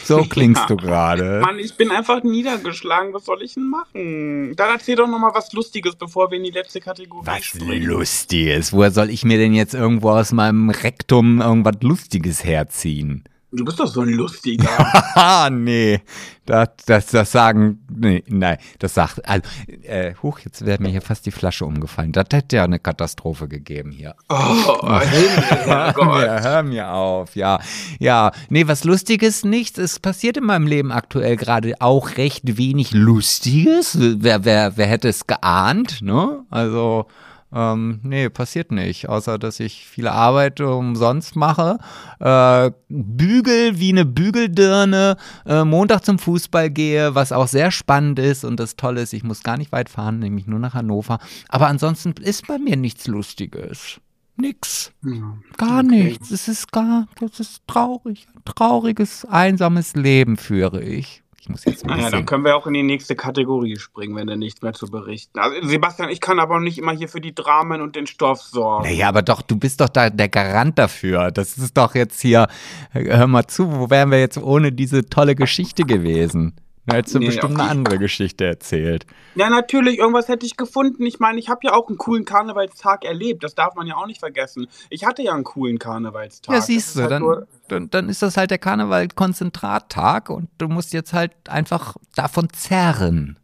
So [LAUGHS] klingst du gerade. Mann, ich bin einfach niedergeschlagen. Was soll ich denn machen? Dann erzähl doch noch mal was Lustiges, bevor wir in die letzte Kategorie Was springen. Lustiges. Woher soll ich mir denn jetzt irgendwo aus meinem Rektum irgendwas Lustiges herziehen? Du bist doch so ein Lustiger. [LAUGHS] Haha, nee. Das, das, das sagen, nee, nein, das sagt, also, äh, huch, jetzt wäre mir hier fast die Flasche umgefallen. Das hätte ja eine Katastrophe gegeben hier. Oh, Himmel, [LAUGHS] Herrgott. Ja, hör mir auf, ja. Ja, nee, was Lustiges nichts. Es passiert in meinem Leben aktuell gerade auch recht wenig Lustiges. Wer, wer, wer hätte es geahnt, ne? Also, ähm, nee, passiert nicht. Außer, dass ich viele Arbeit umsonst mache. Äh, bügel wie eine Bügeldirne. Äh, Montag zum Fußball gehe, was auch sehr spannend ist. Und das Tolle ist, ich muss gar nicht weit fahren, nämlich nur nach Hannover. Aber ansonsten ist bei mir nichts Lustiges. nix. Ja. Gar Okay. nichts. Es ist gar, das ist traurig. Ein trauriges, einsames Leben führe ich. Muss jetzt ein Naja, dann bisschen. können wir auch in die nächste Kategorie springen, wenn du nichts mehr zu berichten. Also, Sebastian, ich kann aber nicht immer hier für die Dramen und den Stoff sorgen. Naja, aber doch, du bist doch da der Garant dafür. Das ist doch jetzt hier, hör mal zu, wo wären wir jetzt ohne diese tolle Geschichte gewesen? Da hättest du Nee, bestimmt eine andere Geschichte erzählt. Ja, natürlich, irgendwas hätte ich gefunden. Ich meine, ich habe ja auch einen coolen Karnevalstag erlebt. Das darf man ja auch nicht vergessen. Ich hatte ja einen coolen Karnevalstag. Ja, siehst du, halt dann, dann, dann ist das halt der Karneval-Konzentrattag und du musst jetzt halt einfach davon zerren.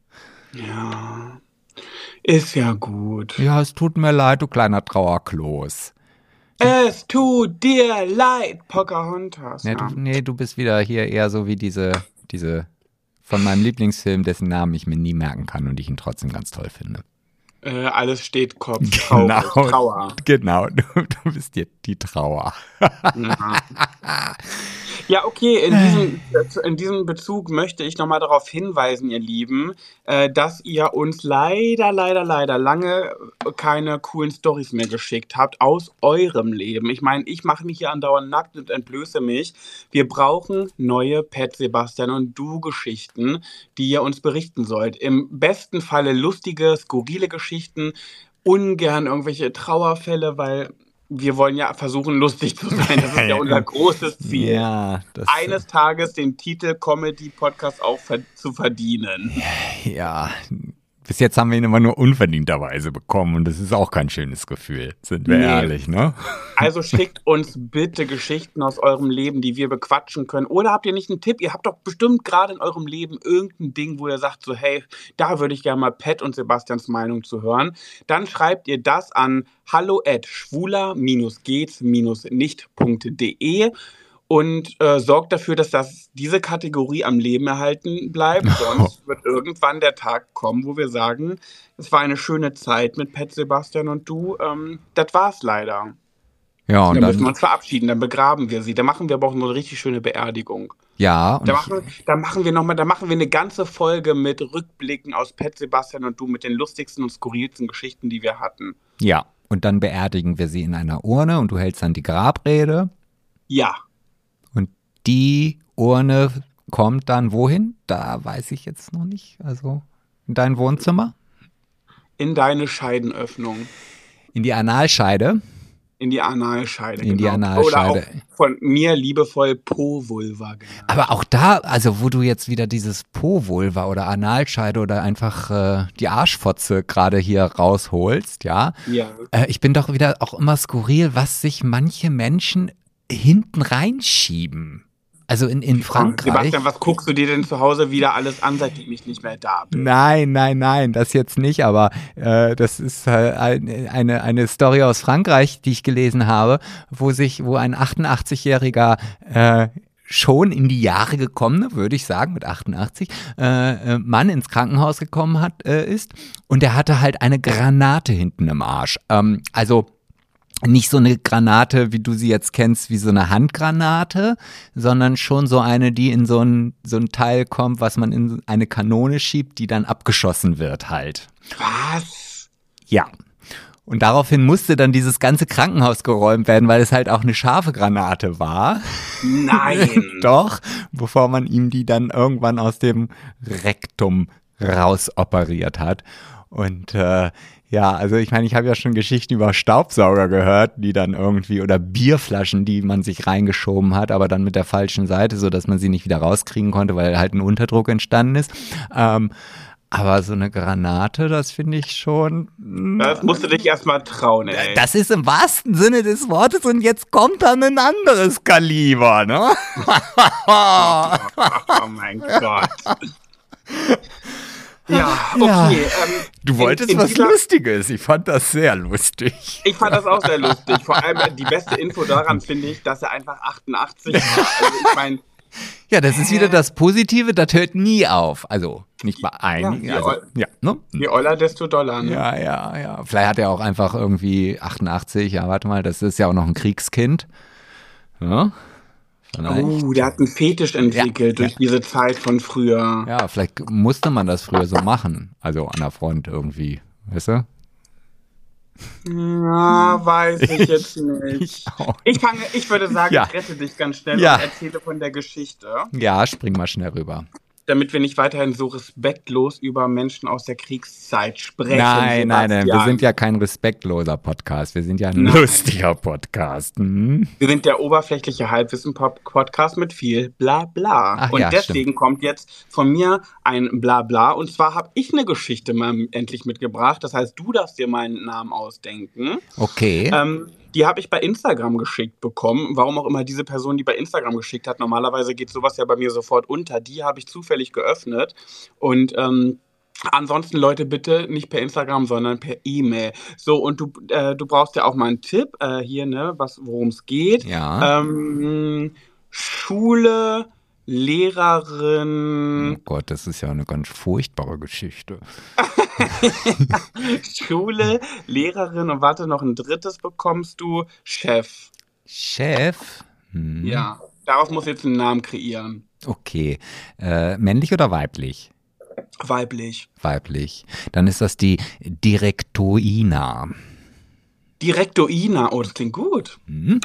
Ja. Ist ja gut. Ja, es tut mir leid, du kleiner Trauerklos. Es tut dir leid, Pocahontas. Nee, du, nee, du bist wieder hier eher so wie diese, diese von meinem Lieblingsfilm, dessen Namen ich mir nie merken kann und ich ihn trotzdem ganz toll finde. Äh, alles steht Kopf. Genau. Trauer. Genau, [LAUGHS] du, du bist dir die Trauer. Ja. [LAUGHS] Ja, okay, in diesem, in diesem Bezug möchte ich nochmal darauf hinweisen, ihr Lieben, äh, dass ihr uns leider, leider, leider lange keine coolen Stories mehr geschickt habt aus eurem Leben. Ich meine, ich mache mich hier andauernd nackt und entblöße mich. Wir brauchen neue Pet Sebastian und du Geschichten, die ihr uns berichten sollt. Im besten Falle lustige, skurrile Geschichten, ungern irgendwelche Trauerfälle, weil wir wollen ja versuchen, lustig zu sein. Das ist ja unser [LAUGHS] großes Ziel. Ja, Eines Tages den Titel Comedy Podcast auch ver zu verdienen. ja. Bis jetzt haben wir ihn immer nur unverdienterweise bekommen und das ist auch kein schönes Gefühl, sind wir Nee. ehrlich, ne? Also schickt uns bitte Geschichten aus eurem Leben, die wir bequatschen können. Oder habt ihr nicht einen Tipp? Ihr habt doch bestimmt gerade in eurem Leben irgendein Ding, wo ihr sagt so, hey, da würde ich gerne mal Pat und Sebastians Meinung zu hören. Dann schreibt ihr das an hallo at schwuler-geht's-nicht.de und äh, sorgt dafür, dass das, diese Kategorie am Leben erhalten bleibt. [LAUGHS] Sonst wird irgendwann der Tag kommen, wo wir sagen, es war eine schöne Zeit mit Pat, Sebastian und du. Ähm, das war's leider. Ja, und Dann müssen wir uns verabschieden, dann begraben wir sie. Dann machen wir aber auch eine richtig schöne Beerdigung. ja, und Da machen, da machen wir noch mal, da machen wir eine ganze Folge mit Rückblicken aus Pet, Sebastian und du mit den lustigsten und skurrilsten Geschichten, die wir hatten. ja, und dann beerdigen wir sie in einer Urne und du hältst dann die Grabrede Ja, die Urne kommt dann wohin? Da weiß ich jetzt noch nicht. Also in dein Wohnzimmer? in deine Scheidenöffnung. In die Analscheide? In die Analscheide. In die genau. Analscheide. Oder auch von mir liebevoll Po-Vulva genannt. Aber auch da, also wo du jetzt wieder dieses Po-Vulva oder Analscheide oder einfach äh, die Arschfotze gerade hier rausholst, ja. Ja. Äh, ich bin doch wieder auch immer skurril, was sich manche Menschen hinten reinschieben. Also in, in Frankreich. Sebastian, was guckst du dir denn zu Hause wieder alles an, seitdem ich nicht mehr da bin? Nein, nein, nein, das jetzt nicht, aber äh, das ist äh, ein- eine, eine Story aus Frankreich, die ich gelesen habe, wo sich, wo ein 88-jähriger äh, schon in die Jahre gekommene, würde ich sagen, mit 88, äh, äh, Mann ins Krankenhaus gekommen hat, äh, ist und der hatte halt eine Granate hinten im Arsch. Ähm, also nicht so eine Granate, wie du sie jetzt kennst, wie so eine Handgranate, sondern schon so eine, die in so ein, so ein Teil kommt, was man in eine Kanone schiebt, die dann abgeschossen wird halt. Was? Ja. Und daraufhin musste dann dieses ganze Krankenhaus geräumt werden, weil es halt auch eine scharfe Granate war. Nein. [LAUGHS] Doch, bevor man ihm die dann irgendwann aus dem Rektum rausoperiert hat. Und äh, ja, also ich meine, ich habe ja schon Geschichten über Staubsauger gehört, die dann irgendwie, oder Bierflaschen, die man sich reingeschoben hat, aber dann mit der falschen Seite, so dass man sie nicht wieder rauskriegen konnte, weil halt ein Unterdruck entstanden ist. Ähm, aber so eine Granate, das finde ich schon. Das musst du dich erstmal trauen, ey. Das ist im wahrsten Sinne des Wortes und jetzt kommt dann ein anderes Kaliber, ne? [LAUGHS] oh mein [LAUGHS] Gott. Ja, okay. Ähm, Du wolltest in, in was dieser, Lustiges. Ich fand das sehr lustig. Ich fand das auch sehr lustig. Vor allem äh, die beste Info daran finde ich, dass er einfach 88 war. Also ich meine, Ja, das ist wieder das Positive, das hört nie auf. Also nicht bei einigen. Ja, also, ja. ja, ne? je oller, desto doller. Ne? ja, ja, ja. Vielleicht hat er auch einfach irgendwie 88. Ja, warte mal, das ist ja auch noch ein Kriegskind. Ja, vielleicht. Oh, der hat einen Fetisch entwickelt Ja, durch diese Zeit von früher. Ja, vielleicht musste man das früher so machen. Also an der Front irgendwie. Weißt du? Ja, weiß ich [LAUGHS] jetzt nicht. Ich. Ich fange, ich würde sagen, Ja. ich rette dich ganz schnell Ja. und erzähle von der Geschichte, Ja, spring mal schnell rüber. Damit wir nicht weiterhin so respektlos über Menschen aus der Kriegszeit sprechen. Nein, nein, nein, wir Sebastian. sind ja kein respektloser Podcast. Wir sind ja ein Nein. lustiger Podcast. Hm? Wir sind der oberflächliche Halbwissen-Podcast mit viel Blabla. Ach und ja, deswegen kommt jetzt von mir ein Blabla. Und zwar habe ich eine Geschichte mal endlich mitgebracht. Das heißt, du darfst dir meinen Namen ausdenken. Okay. Ähm, die habe ich bei Instagram geschickt bekommen. Warum auch immer diese Person die bei Instagram geschickt hat. Normalerweise geht sowas ja bei mir sofort unter. Die habe ich zufällig geöffnet. Und ähm, ansonsten, Leute, bitte nicht per Instagram, sondern per E-Mail. So, und du, äh, du brauchst ja auch mal einen Tipp äh, hier, ne, was, worum es geht. ja. Ähm, Schule, Lehrerin, oh Gott, das ist ja eine ganz furchtbare Geschichte. [LAUGHS] Schule, Lehrerin und warte, noch ein drittes bekommst du, Chef. Chef? Hm. Ja, daraus muss jetzt einen Namen kreieren. Okay. Äh, männlich oder weiblich? Weiblich. Weiblich. Dann ist das die Direktoina. Direktoina, oh, das klingt gut. Hm?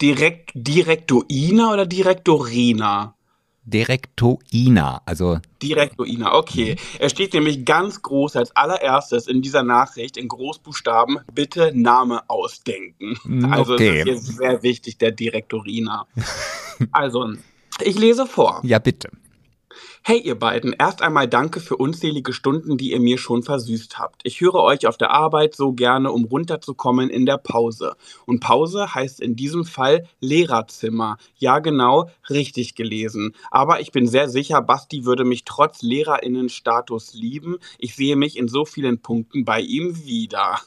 Direkt, Direktoina oder Direktorina? Direktoina, also Direktoina, okay. Es steht nämlich ganz groß als allererstes in dieser Nachricht in Großbuchstaben, bitte Name ausdenken. Mm, Also okay. ist hier sehr wichtig, der Direktorina. also, ich lese vor. ja bitte. Hey ihr beiden, erst einmal danke für unzählige Stunden, die ihr mir schon versüßt habt. Ich höre euch auf der Arbeit so gerne, um runterzukommen in der Pause. Und Pause heißt in diesem Fall Lehrerzimmer. Ja genau, richtig gelesen. Aber ich bin sehr sicher, Basti würde mich trotz Lehrerinnenstatus lieben. Ich sehe mich in so vielen Punkten bei ihm wieder.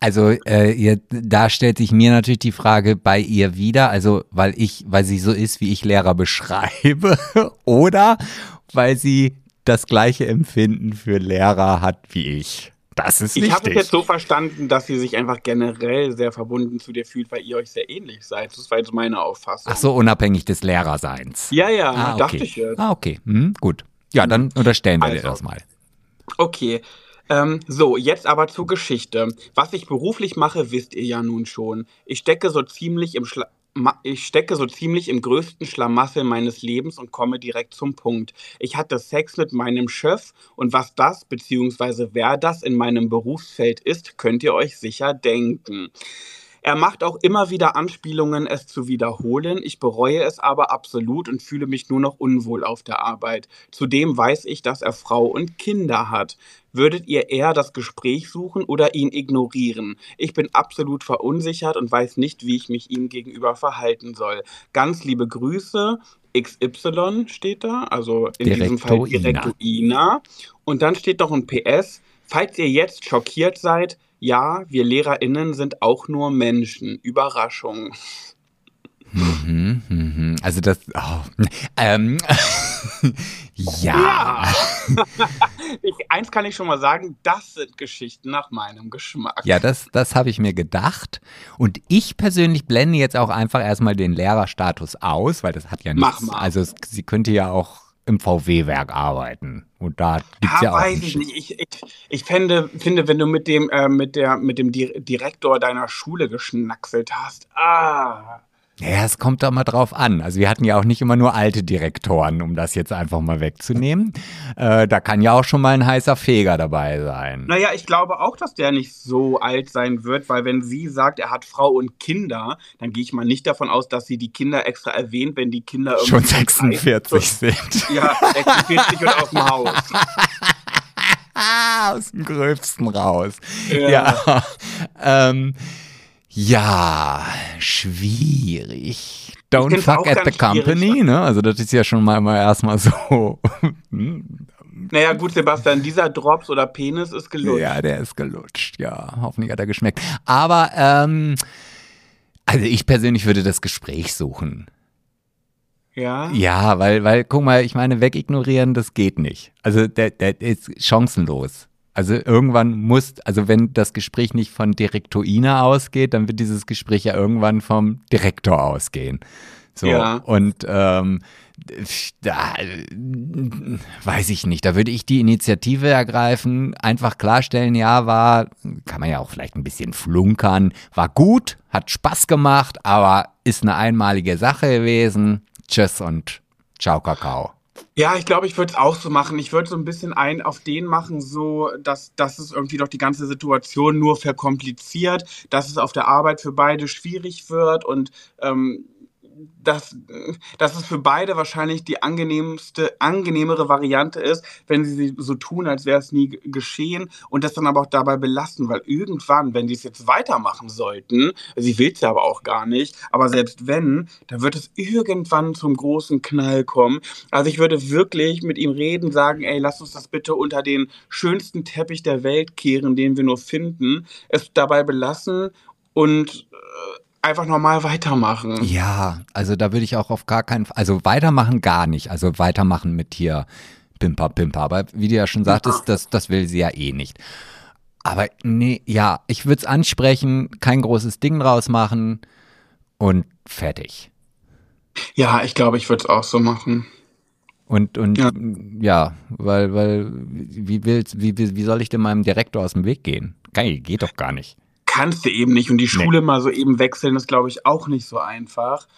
Also äh, ihr, da stellt sich mir natürlich die Frage bei ihr wieder, also weil ich, weil sie so ist, wie ich Lehrer [LAUGHS] beschreibe, oder weil sie das gleiche Empfinden für Lehrer hat wie ich. Das ist Ich habe es wichtig. jetzt so verstanden, dass sie sich einfach generell sehr verbunden zu dir fühlt, weil ihr euch sehr ähnlich seid. Das war jetzt meine Auffassung. Ach so, unabhängig des Lehrerseins. Ja, ja, ah, okay. dachte ich jetzt. Ah, okay. Hm, gut. Ja, dann unterstellen wir dir Also. das mal. Okay. Ähm, so, jetzt aber zur Geschichte. Was ich beruflich mache, wisst ihr ja nun schon. Ich stecke so ziemlich im Schla ich stecke so ziemlich im größten Schlamassel meines Lebens und komme direkt zum Punkt. Ich hatte Sex mit meinem Chef und was das bzw. wer das in meinem Berufsfeld ist, könnt ihr euch sicher denken. Er macht auch immer wieder Anspielungen, es zu wiederholen. Ich bereue es aber absolut und fühle mich nur noch unwohl auf der Arbeit. Zudem weiß ich, dass er Frau und Kinder hat. Würdet ihr eher das Gespräch suchen oder ihn ignorieren? Ich bin absolut verunsichert und weiß nicht, wie ich mich ihm gegenüber verhalten soll. Ganz liebe Grüße. XY steht da, also in diesem Fall Direktoina. Direktoina. Und dann steht noch ein PS. Falls ihr jetzt schockiert seid, ja, wir LehrerInnen sind auch nur Menschen. Überraschung. Mhm, mhm. Also das, oh, ähm, [LAUGHS] ja. [LAUGHS] Ich, eins kann ich schon mal sagen, das sind Geschichten nach meinem Geschmack. Ja, das, das habe ich mir gedacht. Und ich persönlich blende jetzt auch einfach erstmal den Lehrerstatus aus, weil das hat ja Mach nichts. mal. Also es, sie könnte ja auch im VW-Werk arbeiten. Und da gibt's Ja, ja, auch weiß ich nicht. Ich, ich, ich fände, finde, wenn du mit dem, äh, mit der, mit dem Di- Direktor deiner Schule geschnackselt hast, ah. Ja, es kommt doch mal drauf an. Also wir hatten ja auch nicht immer nur alte Direktoren, um das jetzt einfach mal wegzunehmen. Äh, da kann ja auch schon mal ein heißer Feger dabei sein. Naja, ich glaube auch, dass der nicht so alt sein wird, weil wenn sie sagt, er hat Frau und Kinder, dann gehe ich mal nicht davon aus, dass sie die Kinder extra erwähnt, wenn die Kinder Schon irgendwie 46 sind. [LAUGHS] Ja, 46 und aus dem Haus. [LAUGHS] Aus dem Gröbsten raus. Ja. Ja. [LAUGHS] Ähm, ja, schwierig. Don't fuck at the company, ne? Also das ist ja schon mal, mal erstmal so. [LAUGHS] hm, Naja, gut, Sebastian, dieser Drops oder Penis ist gelutscht. ja, der ist gelutscht. Ja, hoffentlich hat er geschmeckt. Aber, ähm, also ich persönlich würde das Gespräch suchen. Ja? Ja, weil, weil, guck mal, ich meine, wegignorieren, das geht nicht. Also der, der ist chancenlos. Also irgendwann muss, also wenn das Gespräch nicht von Direktoina ausgeht, dann wird dieses Gespräch ja irgendwann vom Direktor ausgehen. So, Ja. und ähm, da weiß ich nicht, da würde ich die Initiative ergreifen, einfach klarstellen, ja, war, kann man ja auch vielleicht ein bisschen flunkern, war gut, hat Spaß gemacht, aber ist eine einmalige Sache gewesen. Tschüss und ciao, Kakao. Ja, ich glaube, ich würde es auch so machen. Ich würde so ein bisschen ein auf den machen, so dass, dass es irgendwie doch die ganze Situation nur verkompliziert, dass es auf der Arbeit für beide schwierig wird und ähm, dass, dass es für beide wahrscheinlich die angenehmste, angenehmere Variante ist, wenn sie sie so tun, als wäre es nie geschehen und das dann aber auch dabei belassen, weil irgendwann, wenn die es jetzt weitermachen sollten, sie will es ja aber auch gar nicht, aber selbst wenn, dann wird es irgendwann zum großen Knall kommen. Also ich würde wirklich mit ihm reden, sagen, ey, lass uns das bitte unter den schönsten Teppich der Welt kehren, den wir nur finden, es dabei belassen und äh, einfach normal weitermachen. Ja, also da würde ich auch auf gar keinen Fall, also weitermachen gar nicht, also weitermachen mit hier Pimper, Pimper, aber wie du ja schon sagtest, das, das will sie ja eh nicht. Aber nee, ja, ich würde es ansprechen, kein großes Ding draus machen und fertig. Ja, ich glaube, ich würde es auch so machen. Und, und ja. Ja. weil, weil, wie willst, wie, wie, wie soll ich denn meinem Direktor aus dem Weg gehen? Geil, geht doch gar nicht. Kannst du eben nicht. Und die Schule mal so eben wechseln, ist, glaube ich, auch nicht so einfach.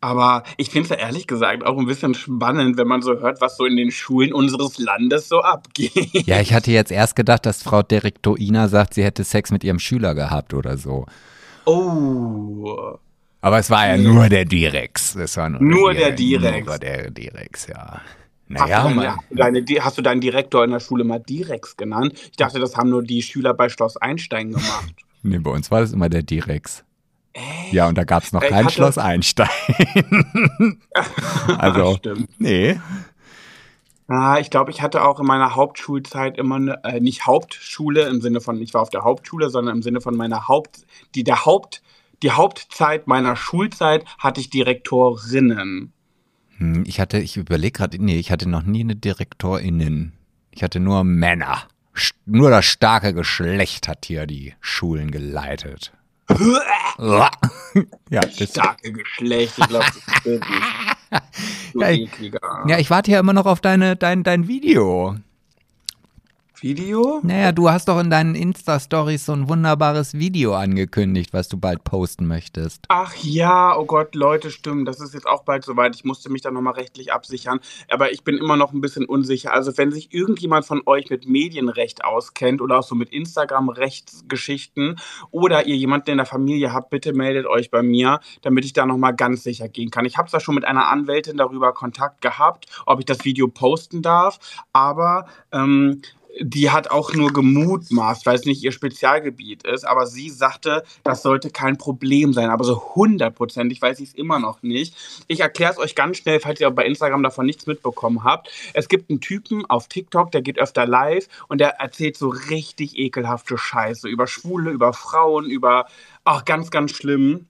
Aber ich finde es ja ehrlich gesagt auch ein bisschen spannend, wenn man so hört, was so in den Schulen unseres Landes so abgeht. Ja, ich hatte jetzt erst gedacht, dass Frau Direktorina sagt, sie hätte Sex mit ihrem Schüler gehabt oder so. Oh. Aber es war ja nur der Direx. Das war nur, Nur der Direx. Nur der Direx, ja. Hast, Naja, du deine, man, deine, hast du deinen Direktor in der Schule mal Direx genannt? Ich dachte, das haben nur die Schüler bei Schloss Einstein gemacht. Nee, bei uns war das immer der Direx. Ja, und da gab es noch Ich kein hatte- Schloss Einstein. [LAUGHS] also, Stimmt. nee. Ah, ich glaube, ich hatte auch in meiner Hauptschulzeit immer eine, äh, nicht Hauptschule im Sinne von, ich war auf der Hauptschule, sondern im Sinne von meiner Haupt, die der Haupt, die Hauptzeit meiner Schulzeit hatte ich Direktorinnen. Hm, Ich hatte, ich überlege gerade, nee, ich hatte noch nie eine Direktorin. Ich hatte nur Männer. Nur das starke Geschlecht hat hier die Schulen geleitet. [LAUGHS] ja, das, Starke Geschlecht, ich glaube, das. Du [LAUGHS] Ja, ich- ja, ich warte ja immer noch auf deine, dein, dein Video. Video? Naja, du hast doch in deinen Insta-Stories so ein wunderbares Video angekündigt, was du bald posten möchtest. Ach ja, oh Gott, Leute, stimmt. Das ist jetzt auch bald soweit. Ich musste mich da nochmal rechtlich absichern. Aber ich bin immer noch ein bisschen unsicher. Also, wenn sich irgendjemand von euch mit Medienrecht auskennt oder auch so mit Instagram-Rechtsgeschichten oder ihr jemanden in der Familie habt, bitte meldet euch bei mir, damit ich da nochmal ganz sicher gehen kann. Ich habe zwar schon mit einer Anwältin darüber Kontakt gehabt, ob ich das Video posten darf, aber ähm, die hat auch nur gemutmaßt, weil es nicht ihr Spezialgebiet ist, aber sie sagte, das sollte kein Problem sein. Aber so hundertprozentig weiß ich es immer noch nicht. Ich erkläre es euch ganz schnell, falls ihr auch bei Instagram davon nichts mitbekommen habt. Es gibt einen Typen auf TikTok, der geht öfter live und der erzählt so richtig ekelhafte Scheiße über Schwule, über Frauen, über, ach, ganz, ganz schlimm.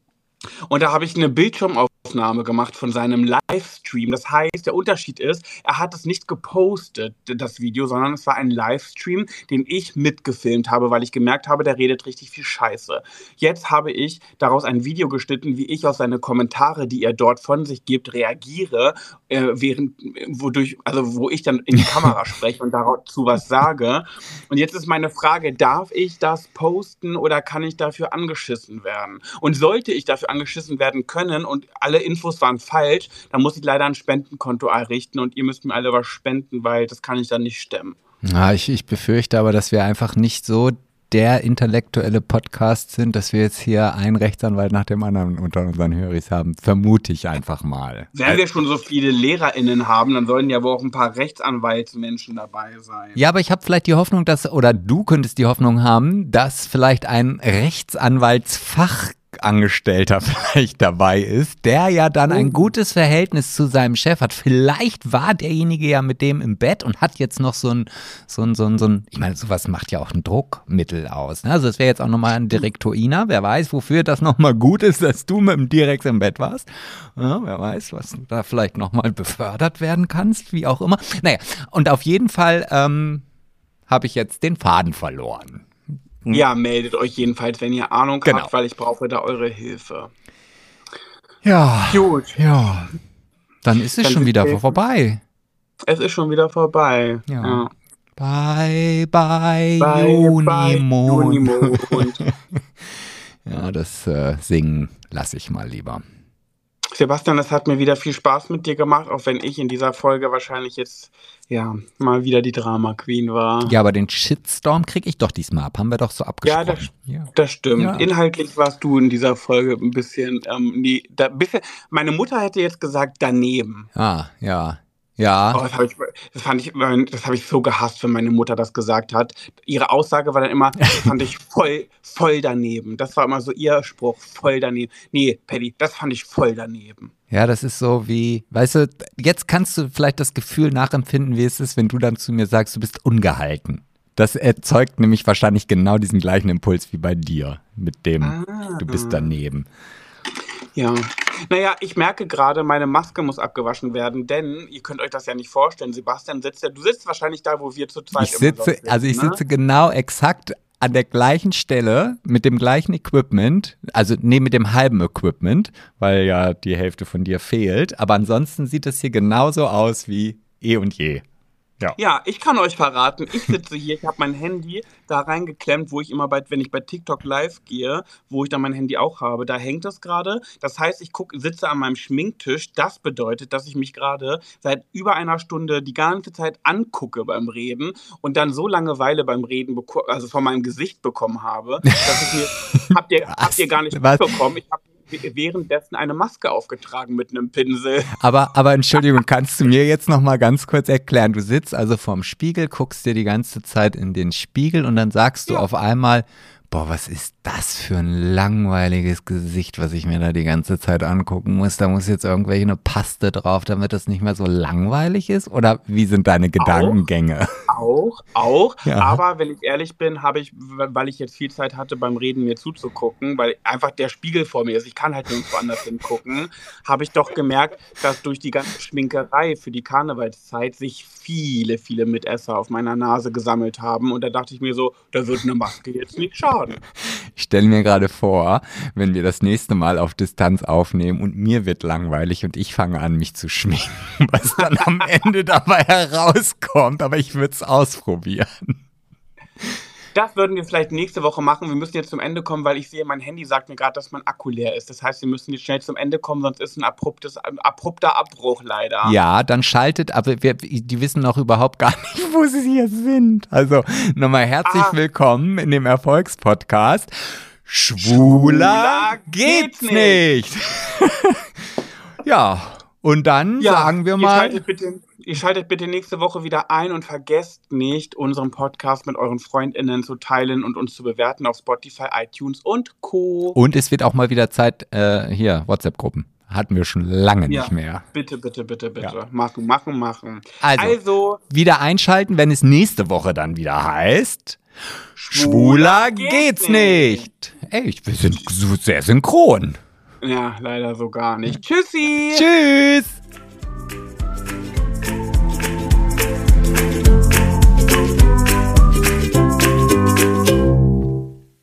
Und da habe ich eine Bildschirmaufnahme gemacht von seinem Livestream. Das heißt, der Unterschied ist, er hat es nicht gepostet, das Video, sondern es war ein Livestream, den ich mitgefilmt habe, weil ich gemerkt habe, der redet richtig viel Scheiße. Jetzt habe ich daraus ein Video geschnitten, wie ich auf seine Kommentare, die er dort von sich gibt, reagiere, äh, während, wodurch, also wo ich dann in die [LAUGHS] Kamera spreche und dazu was sage. Und jetzt ist meine Frage, darf ich das posten oder kann ich dafür angeschissen werden? Und sollte ich dafür angeschissen werden können und alle Infos waren falsch, dann muss ich leider ein Spendenkonto errichten und ihr müsst mir alle was spenden, weil das kann ich dann nicht stemmen. Ja, ich, ich befürchte aber, dass wir einfach nicht so der intellektuelle Podcast sind, dass wir jetzt hier einen Rechtsanwalt nach dem anderen unter unseren Höris haben. Vermute ich einfach mal. Wenn wir schon so viele LehrerInnen haben, dann sollen ja wohl auch ein paar Rechtsanwaltsmenschen dabei sein. Ja, aber ich habe vielleicht die Hoffnung, dass, oder du könntest die Hoffnung haben, dass vielleicht ein Rechtsanwaltsfachangestellter [LAUGHS] vielleicht dabei ist, der ja dann ein gutes Verhältnis zu seinem Chef hat. Vielleicht war derjenige ja mit dem im Bett und hat jetzt noch so ein, so ein, so ein, so ein ich meine, sowas macht ja auch ein Druckmittel aus. Ne? Also es wäre jetzt auch nochmal ein Direktoiner. Wer weiß, wofür das nochmal gut ist, dass du mit dem Direx im Bett warst. Ja, wer weiß, was da vielleicht nochmal befördert werden kannst, wie auch immer. Naja, und auf jeden Fall ähm, habe ich jetzt den Faden verloren. Ja, meldet euch jedenfalls, wenn ihr Ahnung Genau. habt, weil ich brauche da eure Hilfe. Ja. Gut. Ja. Dann ist es Dann schon wieder wir- vorbei. Es ist schon wieder vorbei. Ja. Bye, bye, Bye, bye, Junimond. Junimond. [LAUGHS] Ja, das äh, Singen lasse ich mal lieber. Sebastian, es hat mir wieder viel Spaß mit dir gemacht, auch wenn ich in dieser Folge wahrscheinlich jetzt ja mal wieder die Drama Queen war. Ja, aber den Shitstorm kriege ich doch diesmal ab. Haben wir doch so abgesprochen. das- ja. Das stimmt. Ja. Inhaltlich warst du in dieser Folge ein bisschen, ähm, nee, da, ein bisschen. Meine Mutter hätte jetzt gesagt daneben. Ah, ja. Ja. Oh, das, hab ich, das fand ich, das habe ich so gehasst, wenn meine Mutter das gesagt hat. Ihre Aussage war dann immer, das fand ich voll, voll daneben. Das war immer so ihr Spruch, voll daneben. Nee, Paddy, das fand ich voll daneben. Ja, das ist so wie, weißt du, jetzt kannst du vielleicht das Gefühl nachempfinden, wie es ist, wenn du dann zu mir sagst, du bist ungehalten. Das erzeugt nämlich wahrscheinlich genau diesen gleichen Impuls wie bei dir, mit dem Ah. du bist daneben. Ja. Naja, ich merke gerade, meine Maske muss abgewaschen werden, denn ihr könnt euch das ja nicht vorstellen. Sebastian sitzt ja, du sitzt wahrscheinlich da, wo wir zu zweit Ich sitze, sitzen, also ich ne? sitze genau exakt an der gleichen Stelle mit dem gleichen Equipment, also nee, mit dem halben Equipment, weil ja die Hälfte von dir fehlt, aber ansonsten sieht es hier genauso aus wie eh und je. Ja, ich kann euch verraten, ich sitze hier, ich habe mein Handy da reingeklemmt, wo ich immer bei, wenn ich bei TikTok live gehe, wo ich dann mein Handy auch habe, da hängt es gerade. Das heißt, ich guck, sitze an meinem Schminktisch. Das bedeutet, dass ich mich gerade seit über einer Stunde die ganze Zeit angucke beim Reden und dann so Langeweile beim Reden, also von meinem Gesicht bekommen habe, dass ich mir, [LAUGHS] habt ihr, habt ihr gar nicht mitbekommen, ich habe währenddessen eine Maske aufgetragen mit einem Pinsel. Aber, aber Entschuldigung, kannst du mir jetzt noch mal ganz kurz erklären? Du sitzt also vorm Spiegel, guckst dir die ganze Zeit in den Spiegel und dann sagst du Ja. auf einmal, boah, was ist das für ein langweiliges Gesicht, was ich mir da die ganze Zeit angucken muss? Da muss jetzt irgendwelche eine Paste drauf, damit das nicht mehr so langweilig ist? Oder wie sind deine Gedankengänge? Auch, auch. Ja. Aber wenn ich ehrlich bin, habe ich, weil ich jetzt viel Zeit hatte beim Reden mir zuzugucken, weil einfach der Spiegel vor mir ist, ich kann halt nirgendwo anders hingucken, habe ich doch gemerkt, dass durch die ganze Schminkerei für die Karnevalszeit sich viele, viele Mitesser auf meiner Nase gesammelt haben. Und da dachte ich mir so, da wird eine Maske jetzt nicht schaden. Ich stelle mir gerade vor, wenn wir das nächste Mal auf Distanz aufnehmen und mir wird langweilig und ich fange an, mich zu schminken, [LAUGHS] was dann am Ende dabei herauskommt, aber ich würde es ausprobieren. Das würden wir vielleicht nächste Woche machen. Wir müssen jetzt zum Ende kommen, weil ich sehe, mein Handy sagt mir gerade, dass mein Akku leer ist. Das heißt, wir müssen jetzt schnell zum Ende kommen, sonst ist ein abruptes, ein abrupter Abbruch leider. Ja, dann schaltet, aber wir, die wissen noch überhaupt gar [LAUGHS] nicht, wo sie hier sind. Also nochmal herzlich Ah. willkommen in dem Erfolgspodcast. Schwuler Schwuler geht's geht's nicht. [LAUGHS] ja, und dann sagen wir mal. Bitte, ihr schaltet bitte nächste Woche wieder ein und vergesst nicht, unseren Podcast mit euren FreundInnen zu teilen und uns zu bewerten auf Spotify, iTunes und Co. Und es wird auch mal wieder Zeit, äh, hier, WhatsApp-Gruppen. Hatten wir schon lange Ja. nicht mehr. Bitte, bitte, bitte, bitte. Ja. Machen, machen, machen. Also, Also, wieder einschalten, wenn es nächste Woche dann wieder heißt. Schwuler geht's nicht. Ey, wir sind so sehr synchron. ja, leider so gar nicht. Tschüssi! Tschüss.